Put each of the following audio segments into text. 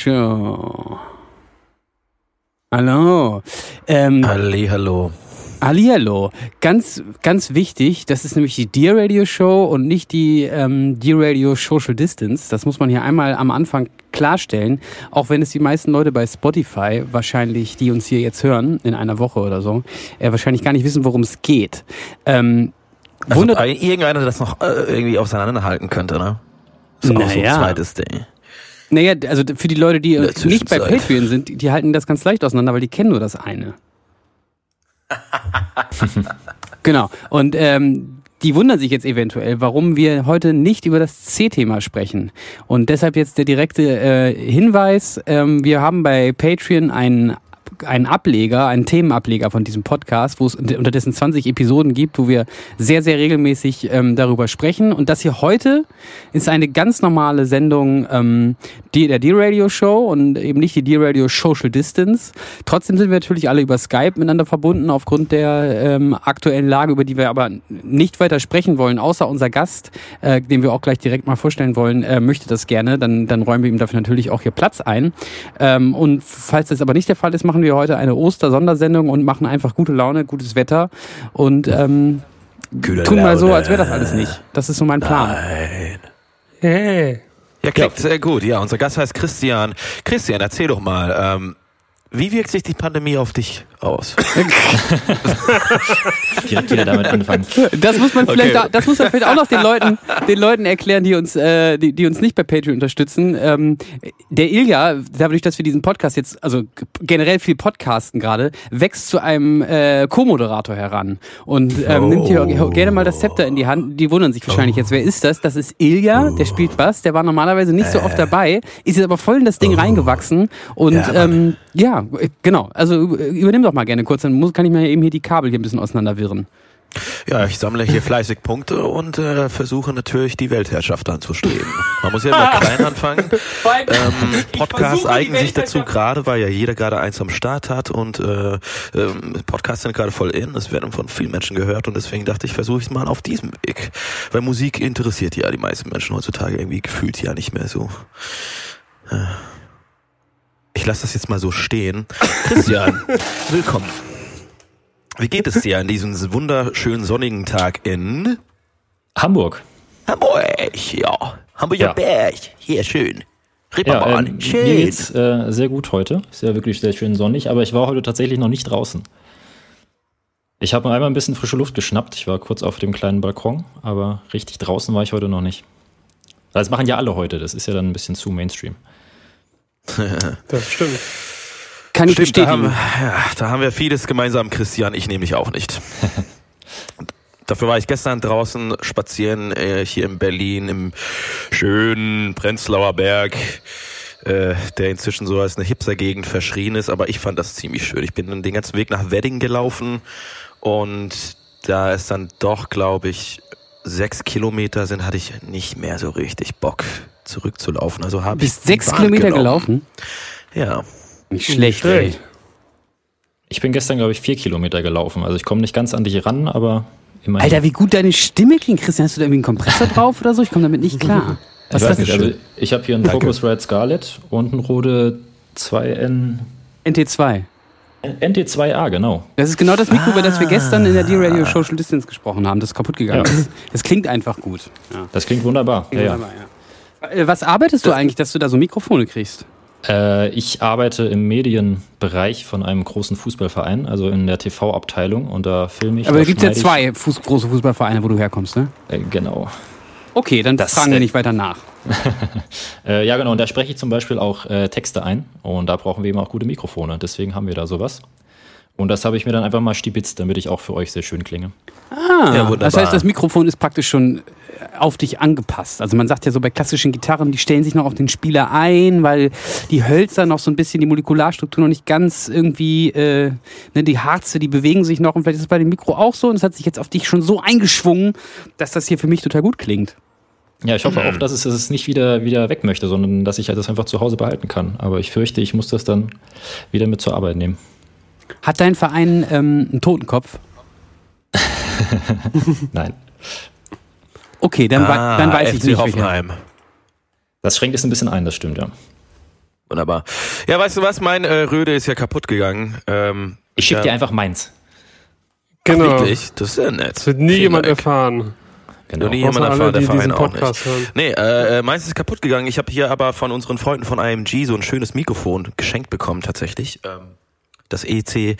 Show. Hallo. Ähm, Halli, hallo. Hallihallo. Ganz, ganz wichtig, das ist nämlich die Dear Radio Show und nicht die ähm, Dear Radio Social Distance. Das muss man hier einmal am Anfang klarstellen. Auch wenn es die meisten Leute bei Spotify wahrscheinlich, die uns hier jetzt hören, in einer Woche oder so, äh, wahrscheinlich gar nicht wissen, worum es geht. Ähm, Also irgendeiner, der das noch äh, irgendwie auseinanderhalten könnte, ne? Ist auch so ein zweites Ding. Naja, also für die Leute, die nicht bei. Patreon sind, die- die halten das ganz leicht auseinander, weil die kennen nur das eine. genau. Und ähm, die wundern sich jetzt eventuell, warum wir heute nicht über das C-Thema sprechen. Und deshalb jetzt der direkte äh, Hinweis, ähm, wir haben bei Patreon einen einen Ableger, einen Themenableger von diesem Podcast, wo es unter- unterdessen 20 Episoden gibt, wo wir sehr, sehr regelmäßig ähm, darüber sprechen. Und das hier heute ist eine ganz normale Sendung ähm, der D-Radio Show und eben nicht die D-Radio Social Distance. Trotzdem sind wir natürlich alle über Skype miteinander verbunden aufgrund der ähm, aktuellen Lage, über die wir aber nicht weiter sprechen wollen, außer unser Gast, äh, den wir auch gleich direkt mal vorstellen wollen, äh, möchte das gerne. Dann, dann räumen wir ihm dafür natürlich auch hier Platz ein. Ähm, und falls das aber nicht der Fall ist, machen wir heute eine Oster-Sondersendung und machen einfach gute Laune, gutes Wetter und ähm, Kühle tun mal so, als wäre das alles nicht. Das ist so mein Plan. Nein. Hey. Ja, klingt sehr gut. Ja, unser Gast heißt Christian. Christian, erzähl doch mal, ähm, wie wirkt sich die Pandemie auf dich aus? direkt wieder damit anfangen. Das muss man vielleicht, Okay. da, das muss man vielleicht auch noch den Leuten, den Leuten erklären, die uns, äh, die, die uns nicht bei Patreon unterstützen. Ähm, der Ilja, dadurch, dass wir diesen Podcast jetzt, also generell viel podcasten gerade, wächst zu einem äh, Co-Moderator heran und ähm, nimmt hier Oh. gerne mal das Zepter in die Hand. Die wundern sich wahrscheinlich jetzt, wer ist das? Das ist Ilja, der spielt Bass, der war normalerweise nicht so oft dabei, ist jetzt aber voll in das Ding reingewachsen und Oh. Ja, ähm, ja, äh, genau. Also äh, übernimm doch mal gerne kurz, dann muss, kann ich mir eben hier die Kabel hier ein bisschen auseinanderwirren. Ja, ich sammle hier fleißig Punkte und äh, versuche natürlich die Weltherrschaft anzustreben. Man muss ja immer klein anfangen. Ähm, Podcasts eignen sich dazu gerade, weil ja jeder gerade eins am Start hat und äh, ähm, Podcasts sind gerade voll in. Es werden von vielen Menschen gehört und deswegen dachte ich, versuche ich es mal auf diesem Weg. Weil Musik interessiert ja die meisten Menschen heutzutage irgendwie gefühlt ja nicht mehr so. Äh, Ich lasse das jetzt mal so stehen. Christian, willkommen. Wie geht es dir an diesem wunderschönen sonnigen Tag in Hamburg. Hamburg? Ja, Hamburger Ja. Berg. Hier, schön. Ja, ähm, mir schön. geht's äh, sehr gut heute. Ist ja wirklich sehr schön sonnig, aber ich war heute tatsächlich noch nicht draußen. Ich habe mir einmal ein bisschen frische Luft geschnappt. Ich war kurz auf dem kleinen Balkon, aber richtig draußen war ich heute noch nicht. Das machen ja alle heute. Das ist ja dann ein bisschen zu Mainstream. Das stimmt. Kann ich Stimmt, da haben, bestätigen. ja, da haben wir vieles gemeinsam, Christian. Ich nämlich auch nicht. Dafür war ich gestern draußen spazieren, äh, hier in Berlin, im schönen Prenzlauer Berg, äh, der inzwischen so als eine Hipster-Gegend verschrien ist, aber ich fand das ziemlich schön. Ich bin den ganzen Weg nach Wedding gelaufen und da es dann doch, glaube ich, sechs Kilometer sind, hatte ich nicht mehr so richtig Bock zurückzulaufen. Also habe ich sechs Bahn Kilometer genommen. gelaufen? Ja. Nicht schlecht, ey. schlecht. Ich bin gestern, glaube ich, vier Kilometer gelaufen. Also ich komme nicht ganz an dich ran, aber immerhin. Alter, wie gut deine Stimme klingt, Christian. Hast du da irgendwie einen Kompressor drauf oder so? Ich komme damit nicht klar. Was ich ist weiß nicht, also ich habe hier einen Danke. Focusrite Scarlett und einen Rode 2N NT2. NT2A, genau. Das ist genau das Mikro, über das wir gestern in der D-Radio Social Distance gesprochen haben, das kaputt gegangen Ja. ist. Das klingt einfach gut. Ja. Das klingt wunderbar. Ja, ja. Wunderbar, ja. Äh, Was arbeitest du eigentlich, dass du da so Mikrofone kriegst? Äh, ich arbeite im Medienbereich von einem großen Fußballverein, also in der TV-Abteilung und da filme ich. Aber da gibt es ja zwei Fuß große Fußballvereine, wo du herkommst, ne? Äh, genau. Okay, dann das, fragen wir nicht weiter nach. äh, ja, genau. Und da spreche ich zum Beispiel auch äh, Texte ein. Und da brauchen wir eben auch gute Mikrofone. Deswegen haben wir da sowas. Und das habe ich mir dann einfach mal stibitzt, damit ich auch für euch sehr schön klinge. Ah, ja, das heißt, das Mikrofon ist praktisch schon äh, auf dich angepasst. Also man sagt ja so bei klassischen Gitarren, die stellen sich noch auf den Spieler ein, weil die Hölzer noch so ein bisschen die Molekularstruktur noch nicht ganz irgendwie, äh, ne, die Harze, die bewegen sich noch und vielleicht ist es bei dem Mikro auch so und es hat sich jetzt auf dich schon so eingeschwungen, dass das hier für mich total gut klingt. Ja, ich hoffe mhm. auch, dass es, dass es nicht wieder, wieder weg möchte, sondern dass ich halt das einfach zu Hause behalten kann. Aber ich fürchte, ich muss das dann wieder mit zur Arbeit nehmen. Hat dein Verein ähm, einen Totenkopf? Nein. Okay, dann, ah, dann weiß FC ich nicht. Hoffenheim. Das schränkt es ein bisschen ein, das stimmt, ja. Wunderbar. Ja, weißt du was? Mein äh, Röde ist ja kaputt gegangen. Ähm, ich schicke ja. dir einfach meins. Genau. Ach, wirklich? Das ist ja nett. Das wird nie Vielen jemand Dank. erfahren. Genau. Noch nie jemand erfahren, der Verein auch nicht. Hören. Nee, äh, äh, meins ist kaputt gegangen. Ich habe hier aber von unseren Freunden von IMG so ein schönes Mikrofon geschenkt bekommen tatsächlich. Ähm, das EC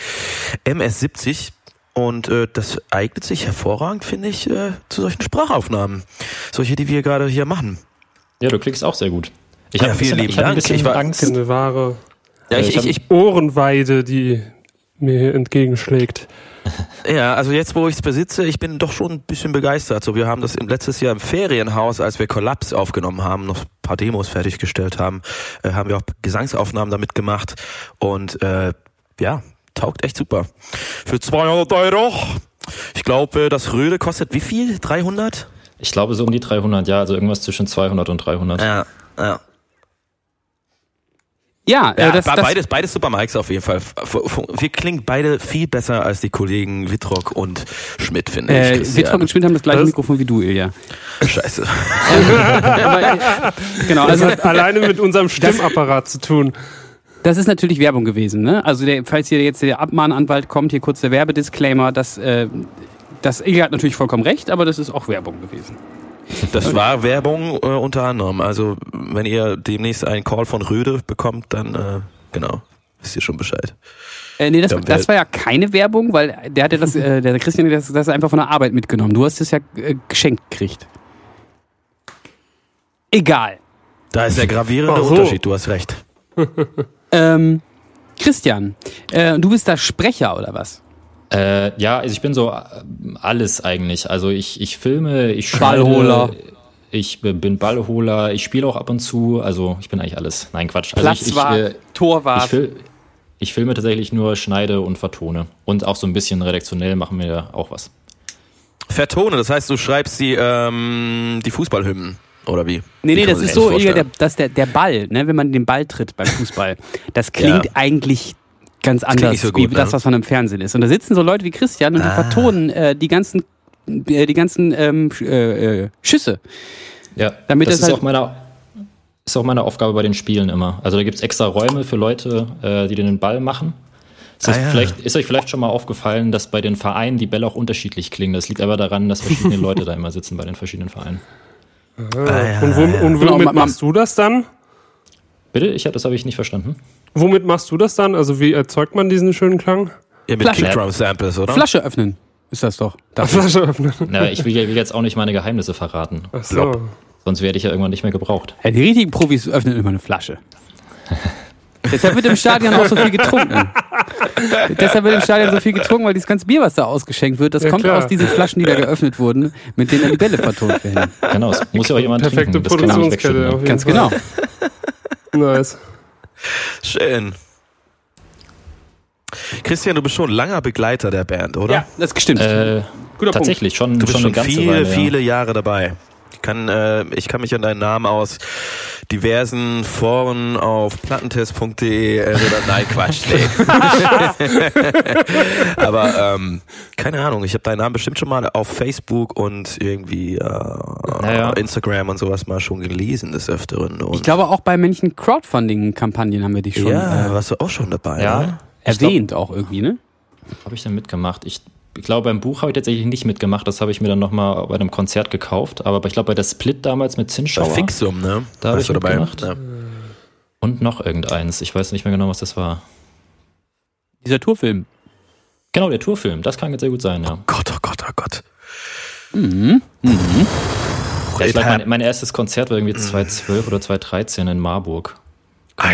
MS70. Und äh, das eignet sich hervorragend, finde ich, äh, zu solchen Sprachaufnahmen. Solche, die wir gerade hier machen. Ja, du klickst auch sehr gut. Ich ja, vielen lieben Dank. Ich war Angst. Eine wahre ja, ich, ich, ich, Ohrenweide, die mir hier entgegenschlägt. Ja, also jetzt, wo ich es besitze, ich bin doch schon ein bisschen begeistert. So, wir haben das im letztes Jahr im Ferienhaus, als wir Kollaps aufgenommen haben, noch ein paar Demos fertiggestellt haben, äh, haben wir auch Gesangsaufnahmen damit gemacht und äh, ja, taugt echt super. Für 200 Euro. Ich glaube, das Röde kostet wie viel? 300? Ich glaube so um die 300, ja, also irgendwas zwischen 200 und 300. Ja, ja. Ja, äh, ja das, beides, beides Super Mikes auf jeden Fall. Wir klingen beide viel besser als die Kollegen Wittrock und Schmidt, finde äh, ich. Wittrock und Schmidt haben das gleiche Mikrofon wie du, Ilja. Scheiße. Aber, genau, also das hat alleine mit unserem Stimmapparat zu tun. Das ist natürlich Werbung gewesen. Ne? Also der, falls hier jetzt der Abmahnanwalt kommt, hier kurz der Werbedisclaimer, dass äh, das Ilja hat natürlich vollkommen recht, aber das ist auch Werbung gewesen. Das war Werbung äh, unter anderem. Also wenn ihr demnächst einen Call von Röde bekommt, dann äh, genau, wisst ihr schon Bescheid. Äh, nee, das, das war ja keine Werbung, weil der hatte das, äh, der Christian hat das, das einfach von der Arbeit mitgenommen. Du hast es ja äh, geschenkt gekriegt. Egal. Da ist der gravierende so. Unterschied, du hast recht. Ähm, Christian, äh, du bist da Sprecher oder was? Äh, ja, also ich bin so äh, alles eigentlich. Also ich, ich filme, ich schneide, Ballholer. Ich bin Ballholer, ich spiele auch ab und zu. Also ich bin eigentlich alles. Nein, Quatsch. Also Platzwart, ich, ich, äh, Torwart. Ich, fil ich filme tatsächlich nur, schneide und vertone. Und auch so ein bisschen redaktionell machen wir auch was. Vertone, das heißt, du schreibst die, ähm, die Fußballhymnen. Oder wie? Nee, nee, das ist so, der, dass der, der Ball, ne, wenn man den Ball tritt beim Fußball, das klingt ja. eigentlich ganz anders, so gut, wie ne? das, was man im Fernsehen ist. Und da sitzen so Leute wie Christian und ah. die vertonen äh, die ganzen, äh, die ganzen ähm, äh, äh, Schüsse. Ja, damit das, das ist halt auch meine ist auch meine Aufgabe bei den Spielen immer. Also da gibt es extra Räume für Leute, äh, die den Ball machen. Ist, ah, ja. vielleicht, ist euch vielleicht schon mal aufgefallen, dass bei den Vereinen die Bälle auch unterschiedlich klingen. Das liegt aber daran, dass verschiedene Leute da immer sitzen bei den verschiedenen Vereinen. Ah, ja, und, wo, und womit genau, machst du das dann? Bitte? Ich, das habe ich nicht verstanden. Womit machst du das dann? Also wie erzeugt man diesen schönen Klang? Ja, mit Kickdrum-Samples, oder? Flasche öffnen ist das doch. Flasche öffnen. Na, ich will, will, jetzt auch nicht meine Geheimnisse verraten. Ach so. Sonst werde ich ja irgendwann nicht mehr gebraucht. Ja, die richtigen Profis öffnen immer eine Flasche. Deshalb wird im Stadion auch so viel getrunken. Deshalb wird im Stadion so viel getrunken, weil dieses ganze Bier, was da ausgeschenkt wird, das ja, kommt klar. aus diesen Flaschen, die da geöffnet wurden, mit denen dann die Bälle vertont werden. Genau, es muss ja auch jemand Perfekte trinken. Produktionskette. Ganz genau. nice. Schön. Christian, du bist schon langer Begleiter der Band, oder? Ja, das stimmt. Äh, tatsächlich, schon, du bist schon, schon viele, Weile, viele Jahre dabei. Ich kann, äh, ich kann mich an deinen Namen aus diversen Foren auf plattentest.de erinnern. Nein, Quatsch. Nee. Aber ähm, keine Ahnung, ich habe deinen Namen bestimmt schon mal auf Facebook und irgendwie äh, naja. Instagram und sowas mal schon gelesen des Öfteren. Und ich glaube auch bei manchen Crowdfunding-Kampagnen haben wir dich schon. Ja, äh, warst du auch schon dabei. Ja. Ne? Erwähnt glaub, auch irgendwie, ne? Habe ich dann mitgemacht. Ich ich glaube, beim Buch habe ich tatsächlich nicht mitgemacht. Das habe ich mir dann nochmal bei einem Konzert gekauft. Aber ich glaube, bei der Split damals mit Zinsschauer. Bei Fixum, ne? Da habe ich dabei. mitgemacht. Ja. Und noch irgendeins. Ich weiß nicht mehr genau, was das war. Dieser Tourfilm. Genau, der Tourfilm. Das kann jetzt sehr gut sein, ja. Oh Gott, oh Gott, oh Gott. Mhm. Mhm. ja, ich glaub, mein, mein, erstes Konzert war irgendwie 2012 oder 2013 in Marburg.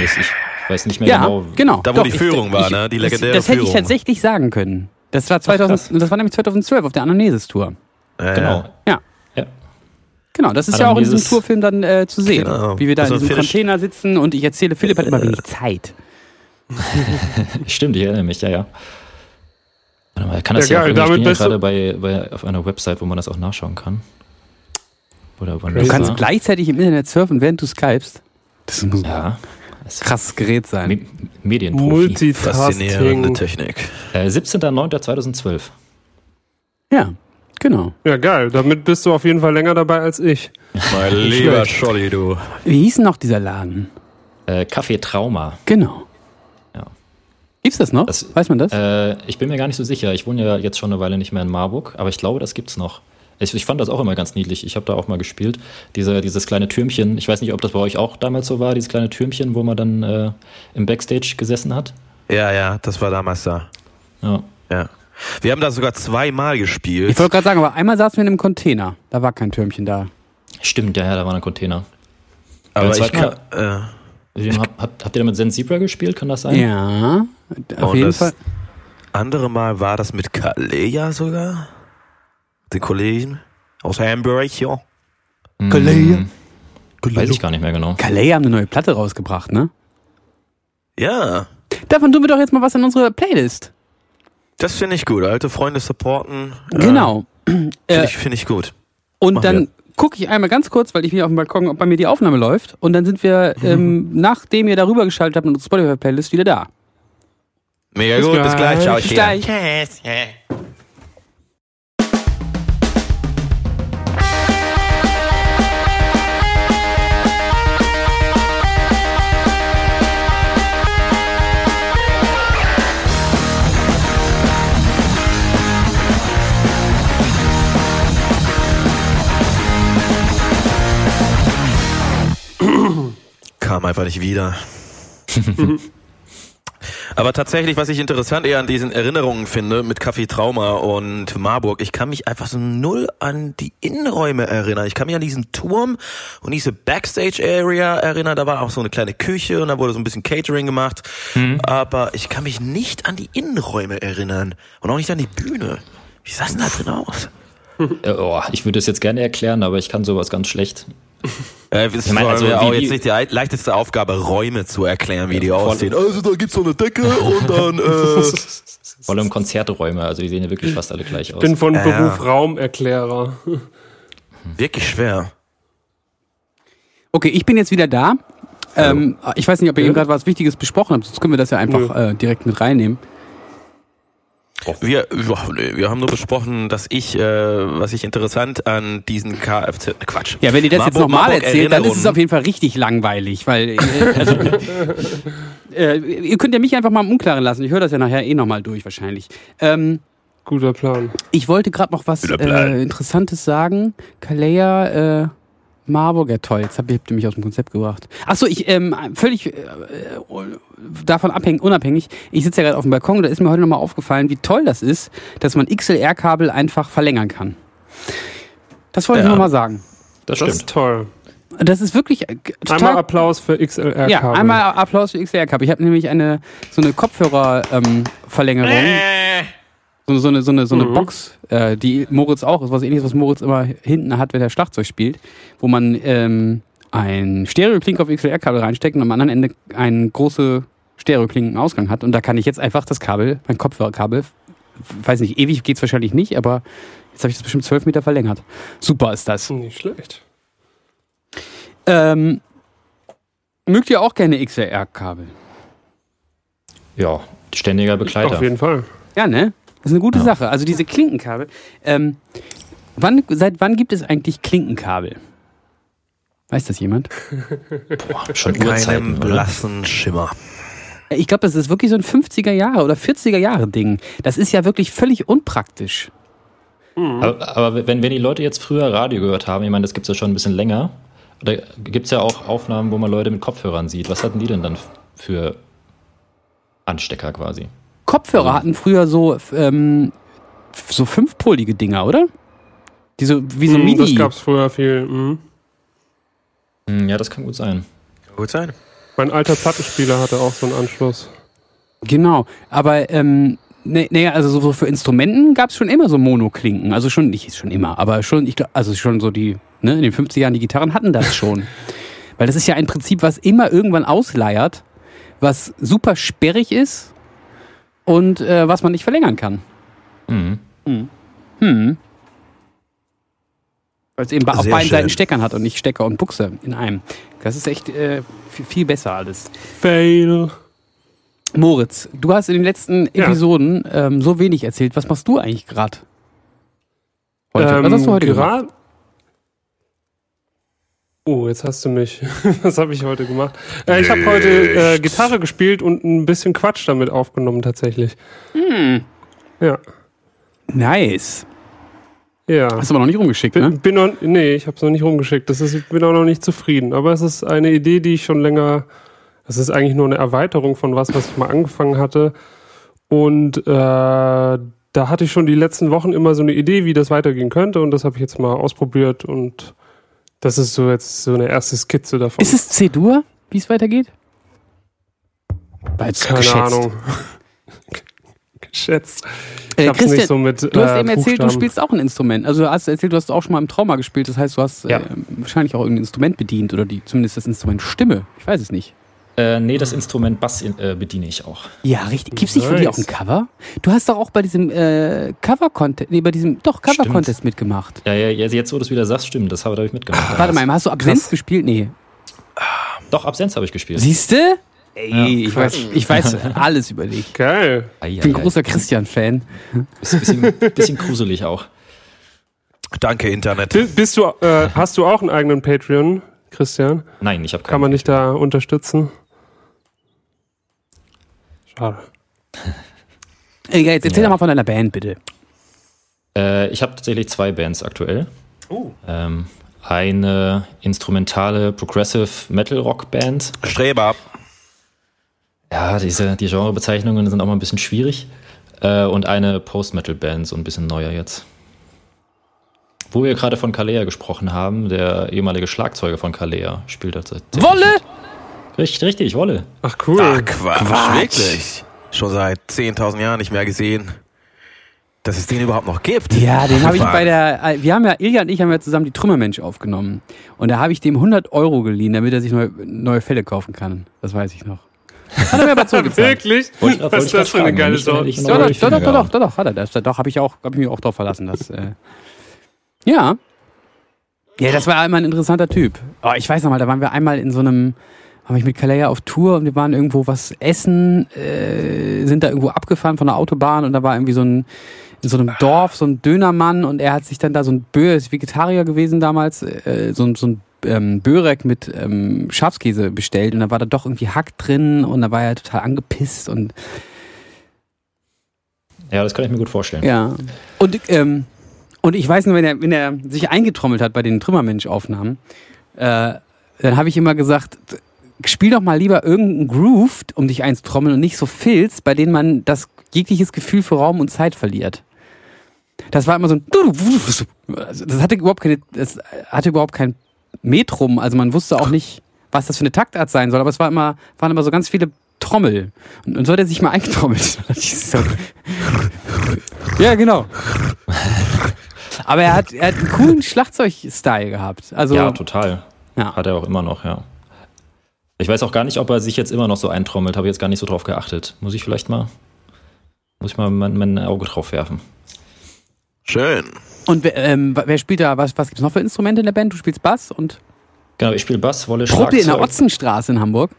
Ich, ich weiß nicht mehr ja, genau. genau. Da, wo Doch, die Führung ich, war, ne? Die legendäre Das, das hätte ich tatsächlich sagen können. Das war 2000, Ach, das war nämlich 2012 auf der Ananesis-Tour. Ja, genau. Ja. ja. Genau, das ist ja auch in diesem Tourfilm dann äh, zu sehen. Genau. Wie wir da Also in diesem Finish- Container sitzen und ich erzähle, Philipp hat immer wenig Zeit. Stimmt, ich erinnere mich, ja, ja. Warte mal, kann das Ja, ja, geil, auch damit bist gerade bei, bei, auf einer Website, wo man das auch nachschauen kann. Oder wann Du das kannst war. gleichzeitig im Internet surfen, während du skypst. Das muss ein Ja. Das ist krasses Gerät sein. Me Medienprofi. Multitasking. Technik. Äh, 17.09.2012. Ja, genau. Ja, geil. Damit bist du auf jeden Fall länger dabei als ich. Mein lieber Scholli, du. Wie hieß denn noch dieser Laden? Äh, Café Trauma. Genau. Ja. Gibt's das noch? Das- Weiß man das? Äh, ich bin mir gar nicht so sicher. Ich wohne ja jetzt schon eine Weile nicht mehr in Marburg, aber ich glaube, das gibt's noch. Ich, ich fand das auch immer ganz niedlich. Ich habe da auch mal gespielt. Diese, dieses kleine Türmchen. Ich weiß nicht, ob das bei euch auch damals so war, dieses kleine Türmchen, wo man dann äh, im Backstage gesessen hat. Ja, ja, das war damals da. Ja. Ja. Wir haben da sogar zweimal gespielt. ich wollte gerade sagen, aber einmal saßen wir in einem Container. Da war kein Türmchen da. Stimmt, ja, ja, da war ein Container. aber ich kann, zweiten äh, Wie, habt, habt, habt ihr da mit Zen Zebra gespielt? Kann das sein? Ja, auf und jeden das Fall. andere Mal war das mit Kalea sogar. Den Kollegen aus Hamburg, ja. Hm, Kalea. Weiß ich gar nicht mehr genau. Calais haben eine neue Platte rausgebracht, ne? Ja, Davon tun wir doch jetzt mal was in unsere Playlist. das finde ich gut. Alte Freunde supporten. äh, Genau. Finde Äh, ich, find ich gut. Und machen dann gucke ich einmal ganz kurz, weil ich bin auf dem Balkon, ob bei mir die Aufnahme läuft. Und dann sind wir, ähm, nachdem ihr darüber geschaltet habt in unsere Spotify-Playlist, wieder da. Mega Bis gut, bis gleich. Ciao, ich Bis gleich. Kam einfach nicht wieder. Aber tatsächlich, was ich interessant eher an diesen Erinnerungen finde mit Café Trauma und Marburg, ich kann mich einfach so null an die Innenräume erinnern. Ich kann mich an diesen Turm und diese Backstage-Area erinnern. Da war auch so eine kleine Küche und da wurde so ein bisschen Catering gemacht. Aber ich kann mich nicht an die Innenräume erinnern und auch nicht an die Bühne. Wie sah denn da drin aus? Äh, oh, ich würde es jetzt gerne erklären, aber ich kann sowas ganz schlecht. Äh, das Ich meine, also wie- auch jetzt nicht die ei- leichteste Aufgabe, Räume zu erklären, wie die aussehen. Also da gibt's so eine Decke und dann äh, Vor allem Konzerträume, also die sehen ja wirklich fast alle gleich aus. Bin von Ja. Beruf Raumerklärer. wirklich schwer. Okay, ich bin jetzt wieder da. Ähm, ich weiß nicht, ob ihr Ja. eben gerade was Wichtiges besprochen habt, sonst können wir das ja einfach äh, direkt mit reinnehmen. Wir, wir haben nur besprochen, dass ich, äh, was ich interessant an diesen Kfz, Quatsch. Ja, wenn ihr das jetzt Marburg- nochmal Marburg erzählt, dann ist es auf jeden Fall richtig langweilig, weil äh, also, äh, ihr könnt ja mich einfach mal im Unklaren lassen. Ich höre das ja nachher eh nochmal durch wahrscheinlich. Ähm, Guter Plan. ich wollte gerade noch was äh, Interessantes sagen. Kalea, äh, Marburg, ja toll, jetzt habt ihr, mich aus dem Konzept gebracht. Achso, ich, ähm, völlig äh, äh, davon abhängig, unabhängig, ich sitze ja gerade auf dem Balkon, da ist mir heute nochmal aufgefallen, wie toll das ist, dass man XLR-Kabel einfach verlängern kann. Das wollte ich Ja. nochmal sagen. das Das stimmt. ist toll. Das ist wirklich äh, total Einmal Applaus für XLR-Kabel. Ja, einmal Applaus für XLR-Kabel. Ich habe nämlich eine so eine Kopfhörer-Verlängerung, so, so eine so eine so eine Mhm. Box, äh, die Moritz auch ist, was ähnliches, was Moritz immer hinten hat, wenn er Schlagzeug spielt, wo man ähm, ein Stereo-Klink auf XLR-Kabel reinsteckt und am anderen Ende einen große Stereo-Klinken-Ausgang hat und da kann ich jetzt einfach das Kabel, mein Kopfhörerkabel, weiß nicht, ewig geht's wahrscheinlich nicht, aber jetzt habe ich das bestimmt zwölf Meter verlängert. Super ist das. Nicht schlecht. Ähm, mögt ihr auch gerne XLR-Kabel? Ja, ständiger Begleiter. Auf jeden Fall. Ja, ne? Das ist eine gute Ja. Sache. Also diese Klinkenkabel. Ähm, wann, seit wann gibt es eigentlich Klinkenkabel? Weiß das jemand? Boah, schon Keinem blassen Schimmer. Ich glaube, das ist wirklich so ein 50er Jahre oder 40er Jahre Ding. Das ist ja wirklich völlig unpraktisch. Aber, aber wenn, wenn die Leute jetzt früher Radio gehört haben, ich meine, das gibt es ja schon ein bisschen länger, da gibt es ja auch Aufnahmen, wo man Leute mit Kopfhörern sieht. Was hatten die denn dann für Anstecker quasi? Kopfhörer hatten früher so, ähm, so fünfpolige Dinger, oder? Diese, wie so mm, MIDI. Das gab's früher viel. Mm. Ja, das kann gut sein. Kann gut sein. Mein alter Plattenspieler hatte auch so einen Anschluss. Genau, aber ähm, nee, nee, also so für Instrumenten gab es schon immer so Monoklinken. Also schon, nicht schon immer, aber schon, ich glaube, also schon so die, ne, in den 50er Jahren, die Gitarren hatten das schon. Weil das ist ja ein Prinzip, was immer irgendwann ausleiert, was super sperrig ist und äh, was man nicht verlängern kann. Mhm. Hm. hm. Weil es eben auf beiden schön. Seiten Steckern hat und nicht Stecker und Buchse in einem. Das ist echt äh, viel besser alles. Fail. Moritz, du hast in den letzten ja. Episoden ähm, so wenig erzählt. Was machst du eigentlich gerade? Heute? Ähm, Was hast du heute gerade? Oh, jetzt hast du mich. Was habe ich heute gemacht? Äh, ich habe heute äh, Gitarre gespielt und ein bisschen Quatsch damit aufgenommen tatsächlich. Hm. Ja. Nice. Ja. Hast du aber noch nicht rumgeschickt, ne? Bin noch, nee, ich habe es noch nicht rumgeschickt. Das ist, ich bin auch noch nicht zufrieden. Aber es ist eine Idee, die ich schon länger das ist eigentlich nur eine Erweiterung von was, was ich mal angefangen hatte. Und äh, da hatte ich schon die letzten Wochen immer so eine Idee, wie das weitergehen könnte. Und das habe ich jetzt mal ausprobiert. Und das ist so jetzt so eine erste Skizze davon. Ist es C-Dur, wie es weitergeht? Weil's Keine geschätzt. Ahnung. geschätzt. Ich äh, Christian, nicht so mit, du hast äh, eben erzählt, du spielst auch ein Instrument. Also du hast erzählt, du hast auch schon mal im Trauma gespielt. Das heißt, du hast ja. äh, wahrscheinlich auch irgendein Instrument bedient oder die, zumindest das Instrument Stimme. Ich weiß es nicht. Äh, nee, das Instrument Bass äh, bediene ich auch. Ja, richtig. Gibt es nicht für dich auch ein Cover? Du hast doch auch bei diesem äh, Cover-Contest, nee, bei diesem, doch, Cover-Contest mitgemacht. Ja, ja, jetzt, wo du es wieder sagst, stimmt, das habe hab ich mitgemacht. Ah, warte mal, hast du Absenz gespielt? Nee. Doch, Absenz habe ich gespielt. Siehst du? Ey, ja. ich, weiß, ich weiß alles über dich. Geil. Ich bin großer Christian-Fan. Bisschen, bisschen gruselig auch. Danke, Internet. Bist du, äh, hast du auch einen eigenen Patreon, Christian? Nein, ich habe keinen. Kann man dich da unterstützen? Schade. Ey, jetzt erzähl ja. doch mal von deiner Band, bitte. Äh, ich habe tatsächlich zwei Bands aktuell. Oh. Ähm, eine instrumentale Progressive Metal Rock Band. Streber. Ja, diese, die Genrebezeichnungen sind auch mal ein bisschen schwierig. Äh, und eine Post-Metal Band, so ein bisschen neuer jetzt. Wo wir gerade von Kalea gesprochen haben, der ehemalige Schlagzeuger von Kalea spielt tatsächlich. Wolle! Richtig, richtig, Wolle. Ach cool. Ach Quatsch, Quatsch. wirklich. Schon seit 10.000 Jahren nicht mehr gesehen. Dass es den überhaupt noch gibt. Ja, den habe ich bei der. Äh, wir haben ja, Ilja und ich haben ja zusammen die Trümmermensch aufgenommen. Und da habe ich dem 100 Euro geliehen, damit er sich neue, neue Fälle kaufen kann. Das weiß ich noch. Hat er mir aber zugezahlt. Wirklich? Was ist das für eine geile Sorte? Doch, doch, doch, doch, doch, doch, hat er das. Doch, habe ich, auch, hab ich mich auch drauf verlassen. Dass, äh, ja. Ja, das war einmal ein interessanter Typ. Oh, ich weiß noch mal, da waren wir einmal in so einem war ich mit Kalea auf Tour und wir waren irgendwo was essen, äh, sind da irgendwo abgefahren von der Autobahn und da war irgendwie so ein in so einem Dorf so ein Dönermann und er hat sich dann da so ein böses Vegetarier gewesen damals, äh, so, so ein ähm, Börek mit ähm, Schafskäse bestellt und da war da doch irgendwie Hack drin und da war er total angepisst und ja, das kann ich mir gut vorstellen. Ja. Und, ähm, und ich weiß nur, wenn er, wenn er sich eingetrommelt hat bei den Trümmermensch-Aufnahmen, äh, dann habe ich immer gesagt, spiel doch mal lieber irgendeinen Groove, um dich einzutrommeln und nicht so Filz, bei denen man das jegliches Gefühl für Raum und Zeit verliert. Das war immer so ein, das hatte überhaupt keine, das hatte überhaupt kein Metrum, also man wusste auch nicht, was das für eine Taktart sein soll, aber es war immer, waren immer so ganz viele Trommel. Und, und so hat er sich mal eingetrommelt. ja, genau. Aber er hat, er hat einen coolen Schlagzeug-Style gehabt. Also, ja, total. Ja. Hat er auch immer noch, ja. Ich weiß auch gar nicht, ob er sich jetzt immer noch so eintrommelt. Habe jetzt gar nicht so drauf geachtet. Muss ich vielleicht mal, muss ich mal mein, mein Auge drauf werfen. Schön. Und ähm, wer spielt da, was, was gibt es noch für Instrumente in der Band? Du spielst Bass und? Genau, ich spiele Bass, Wolle, Probt ihr in der Otzenstraße in Hamburg?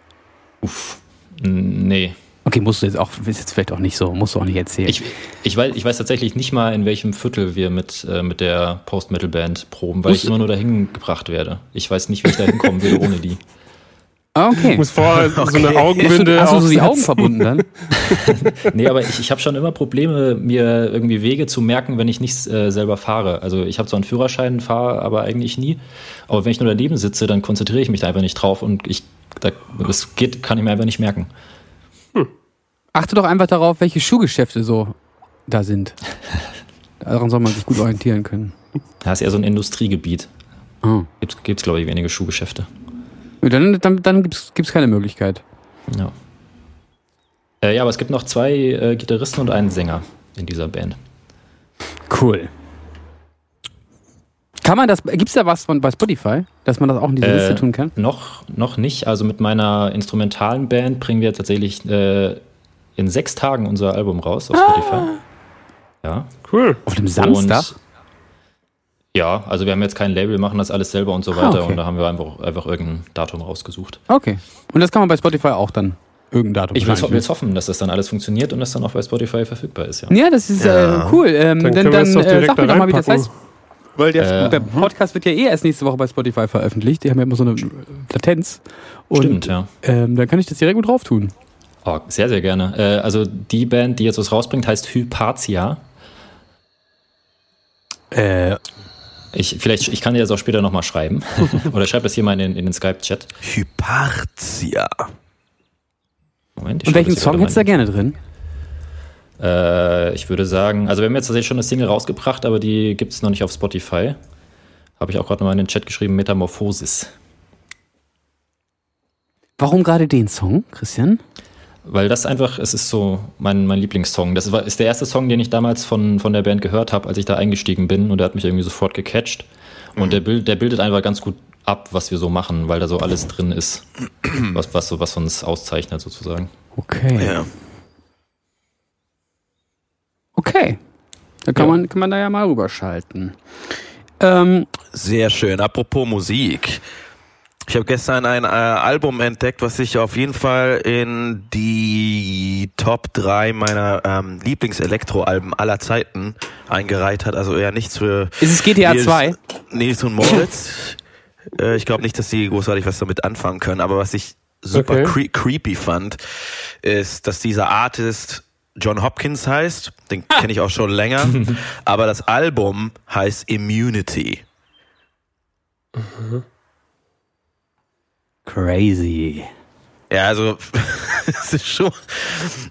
Uff, nee. Okay, musst du jetzt auch, ist jetzt vielleicht auch nicht so, musst du auch nicht erzählen. Ich, ich, weiß, ich weiß tatsächlich nicht mal, in welchem Viertel wir mit, äh, mit der Post-Metal-Band proben, weil musst ich immer nur dahin gebracht werde. Ich weiß nicht, wie ich da hinkommen würde ohne die. Ah, okay. Ich muss vorher okay. so eine Augenbinde. Hast du so die Augen verbunden dann? nee, aber ich, ich habe schon immer Probleme, mir irgendwie Wege zu merken, wenn ich nicht äh, selber fahre. Also ich habe zwar einen Führerschein, fahre aber eigentlich nie. Aber wenn ich nur daneben sitze, dann konzentriere ich mich da einfach nicht drauf und ich, da, das geht, kann ich mir einfach nicht merken. Hm. Achte doch einfach darauf, welche Schuhgeschäfte so da sind. Daran soll man sich gut orientieren können. Ja, ist eher so ein Industriegebiet. Oh. Gibt es, glaube ich, wenige Schuhgeschäfte. Dann, dann, dann gibt es keine Möglichkeit. Ja. Äh, ja, aber es gibt noch zwei äh, Gitarristen und einen Sänger in dieser Band. Cool. Kann man das, gibt es da was von bei Spotify, dass man das auch in diese äh, Liste tun kann? Noch, noch nicht. Also mit meiner instrumentalen Band bringen wir tatsächlich äh, in sechs Tagen unser Album raus auf Spotify. Ah. Ja. Cool. Auf dem Samstag? Und ja, also wir haben jetzt kein Label, machen das alles selber und so weiter. Ah, okay. Und da haben wir einfach, einfach irgendein Datum rausgesucht. Okay. Und das kann man bei Spotify auch dann irgendein Datum Ich will jetzt hoffen, dass das dann alles funktioniert und das dann auch bei Spotify verfügbar ist. Ja, ja das ist ja. Äh, cool. Ähm, dann dann, dann äh, sag mir doch mal, wie das heißt. Weil der, äh, der, Podcast wird ja eh erst nächste Woche bei Spotify veröffentlicht. Die haben ja immer so eine Latenz. Und, Stimmt, ja. Ähm, dann kann ich das direkt gut drauf tun. Oh, sehr, sehr gerne. Äh, also die Band, die jetzt was rausbringt, heißt Hypatia. Äh, ich, vielleicht, ich kann dir das auch später nochmal schreiben. Oder schreib das hier mal in, in den Skype-Chat. Hypatia. Moment. Und welchen Song hättest du da gerne drin? Äh, ich würde sagen, also wir haben jetzt tatsächlich schon eine Single rausgebracht, aber die gibt es noch nicht auf Spotify. Habe ich auch gerade nochmal in den Chat geschrieben, Metamorphosis. Warum gerade den Song, Christian? Weil das einfach, es ist so mein, mein Lieblingssong. Das ist der erste Song, den ich damals von, von der Band gehört habe, als ich da eingestiegen bin und der hat mich irgendwie sofort gecatcht. Und der, Bild, der bildet einfach ganz gut ab, was wir so machen, weil da so alles drin ist, was, was, so, was uns auszeichnet sozusagen. Okay. Ja. Okay. Da kann, ja. man, kann man da ja mal rüberschalten. Ähm, Sehr schön. Apropos Musik. Ich habe gestern ein äh, Album entdeckt, was sich auf jeden Fall in die Top 3 meiner ähm, Lieblings-Elektro-Alben aller Zeiten eingereiht hat. Also eher nichts für. Ist es GTA Nils, 2? Nils und Moritz. äh, ich glaube nicht, dass die großartig was damit anfangen können. Aber was ich super okay. cre creepy fand, ist, dass dieser Artist John Hopkins heißt. Den ah. kenne ich auch schon länger. aber das Album heißt Immunity. Mhm. Crazy. Ja, also es ist schon.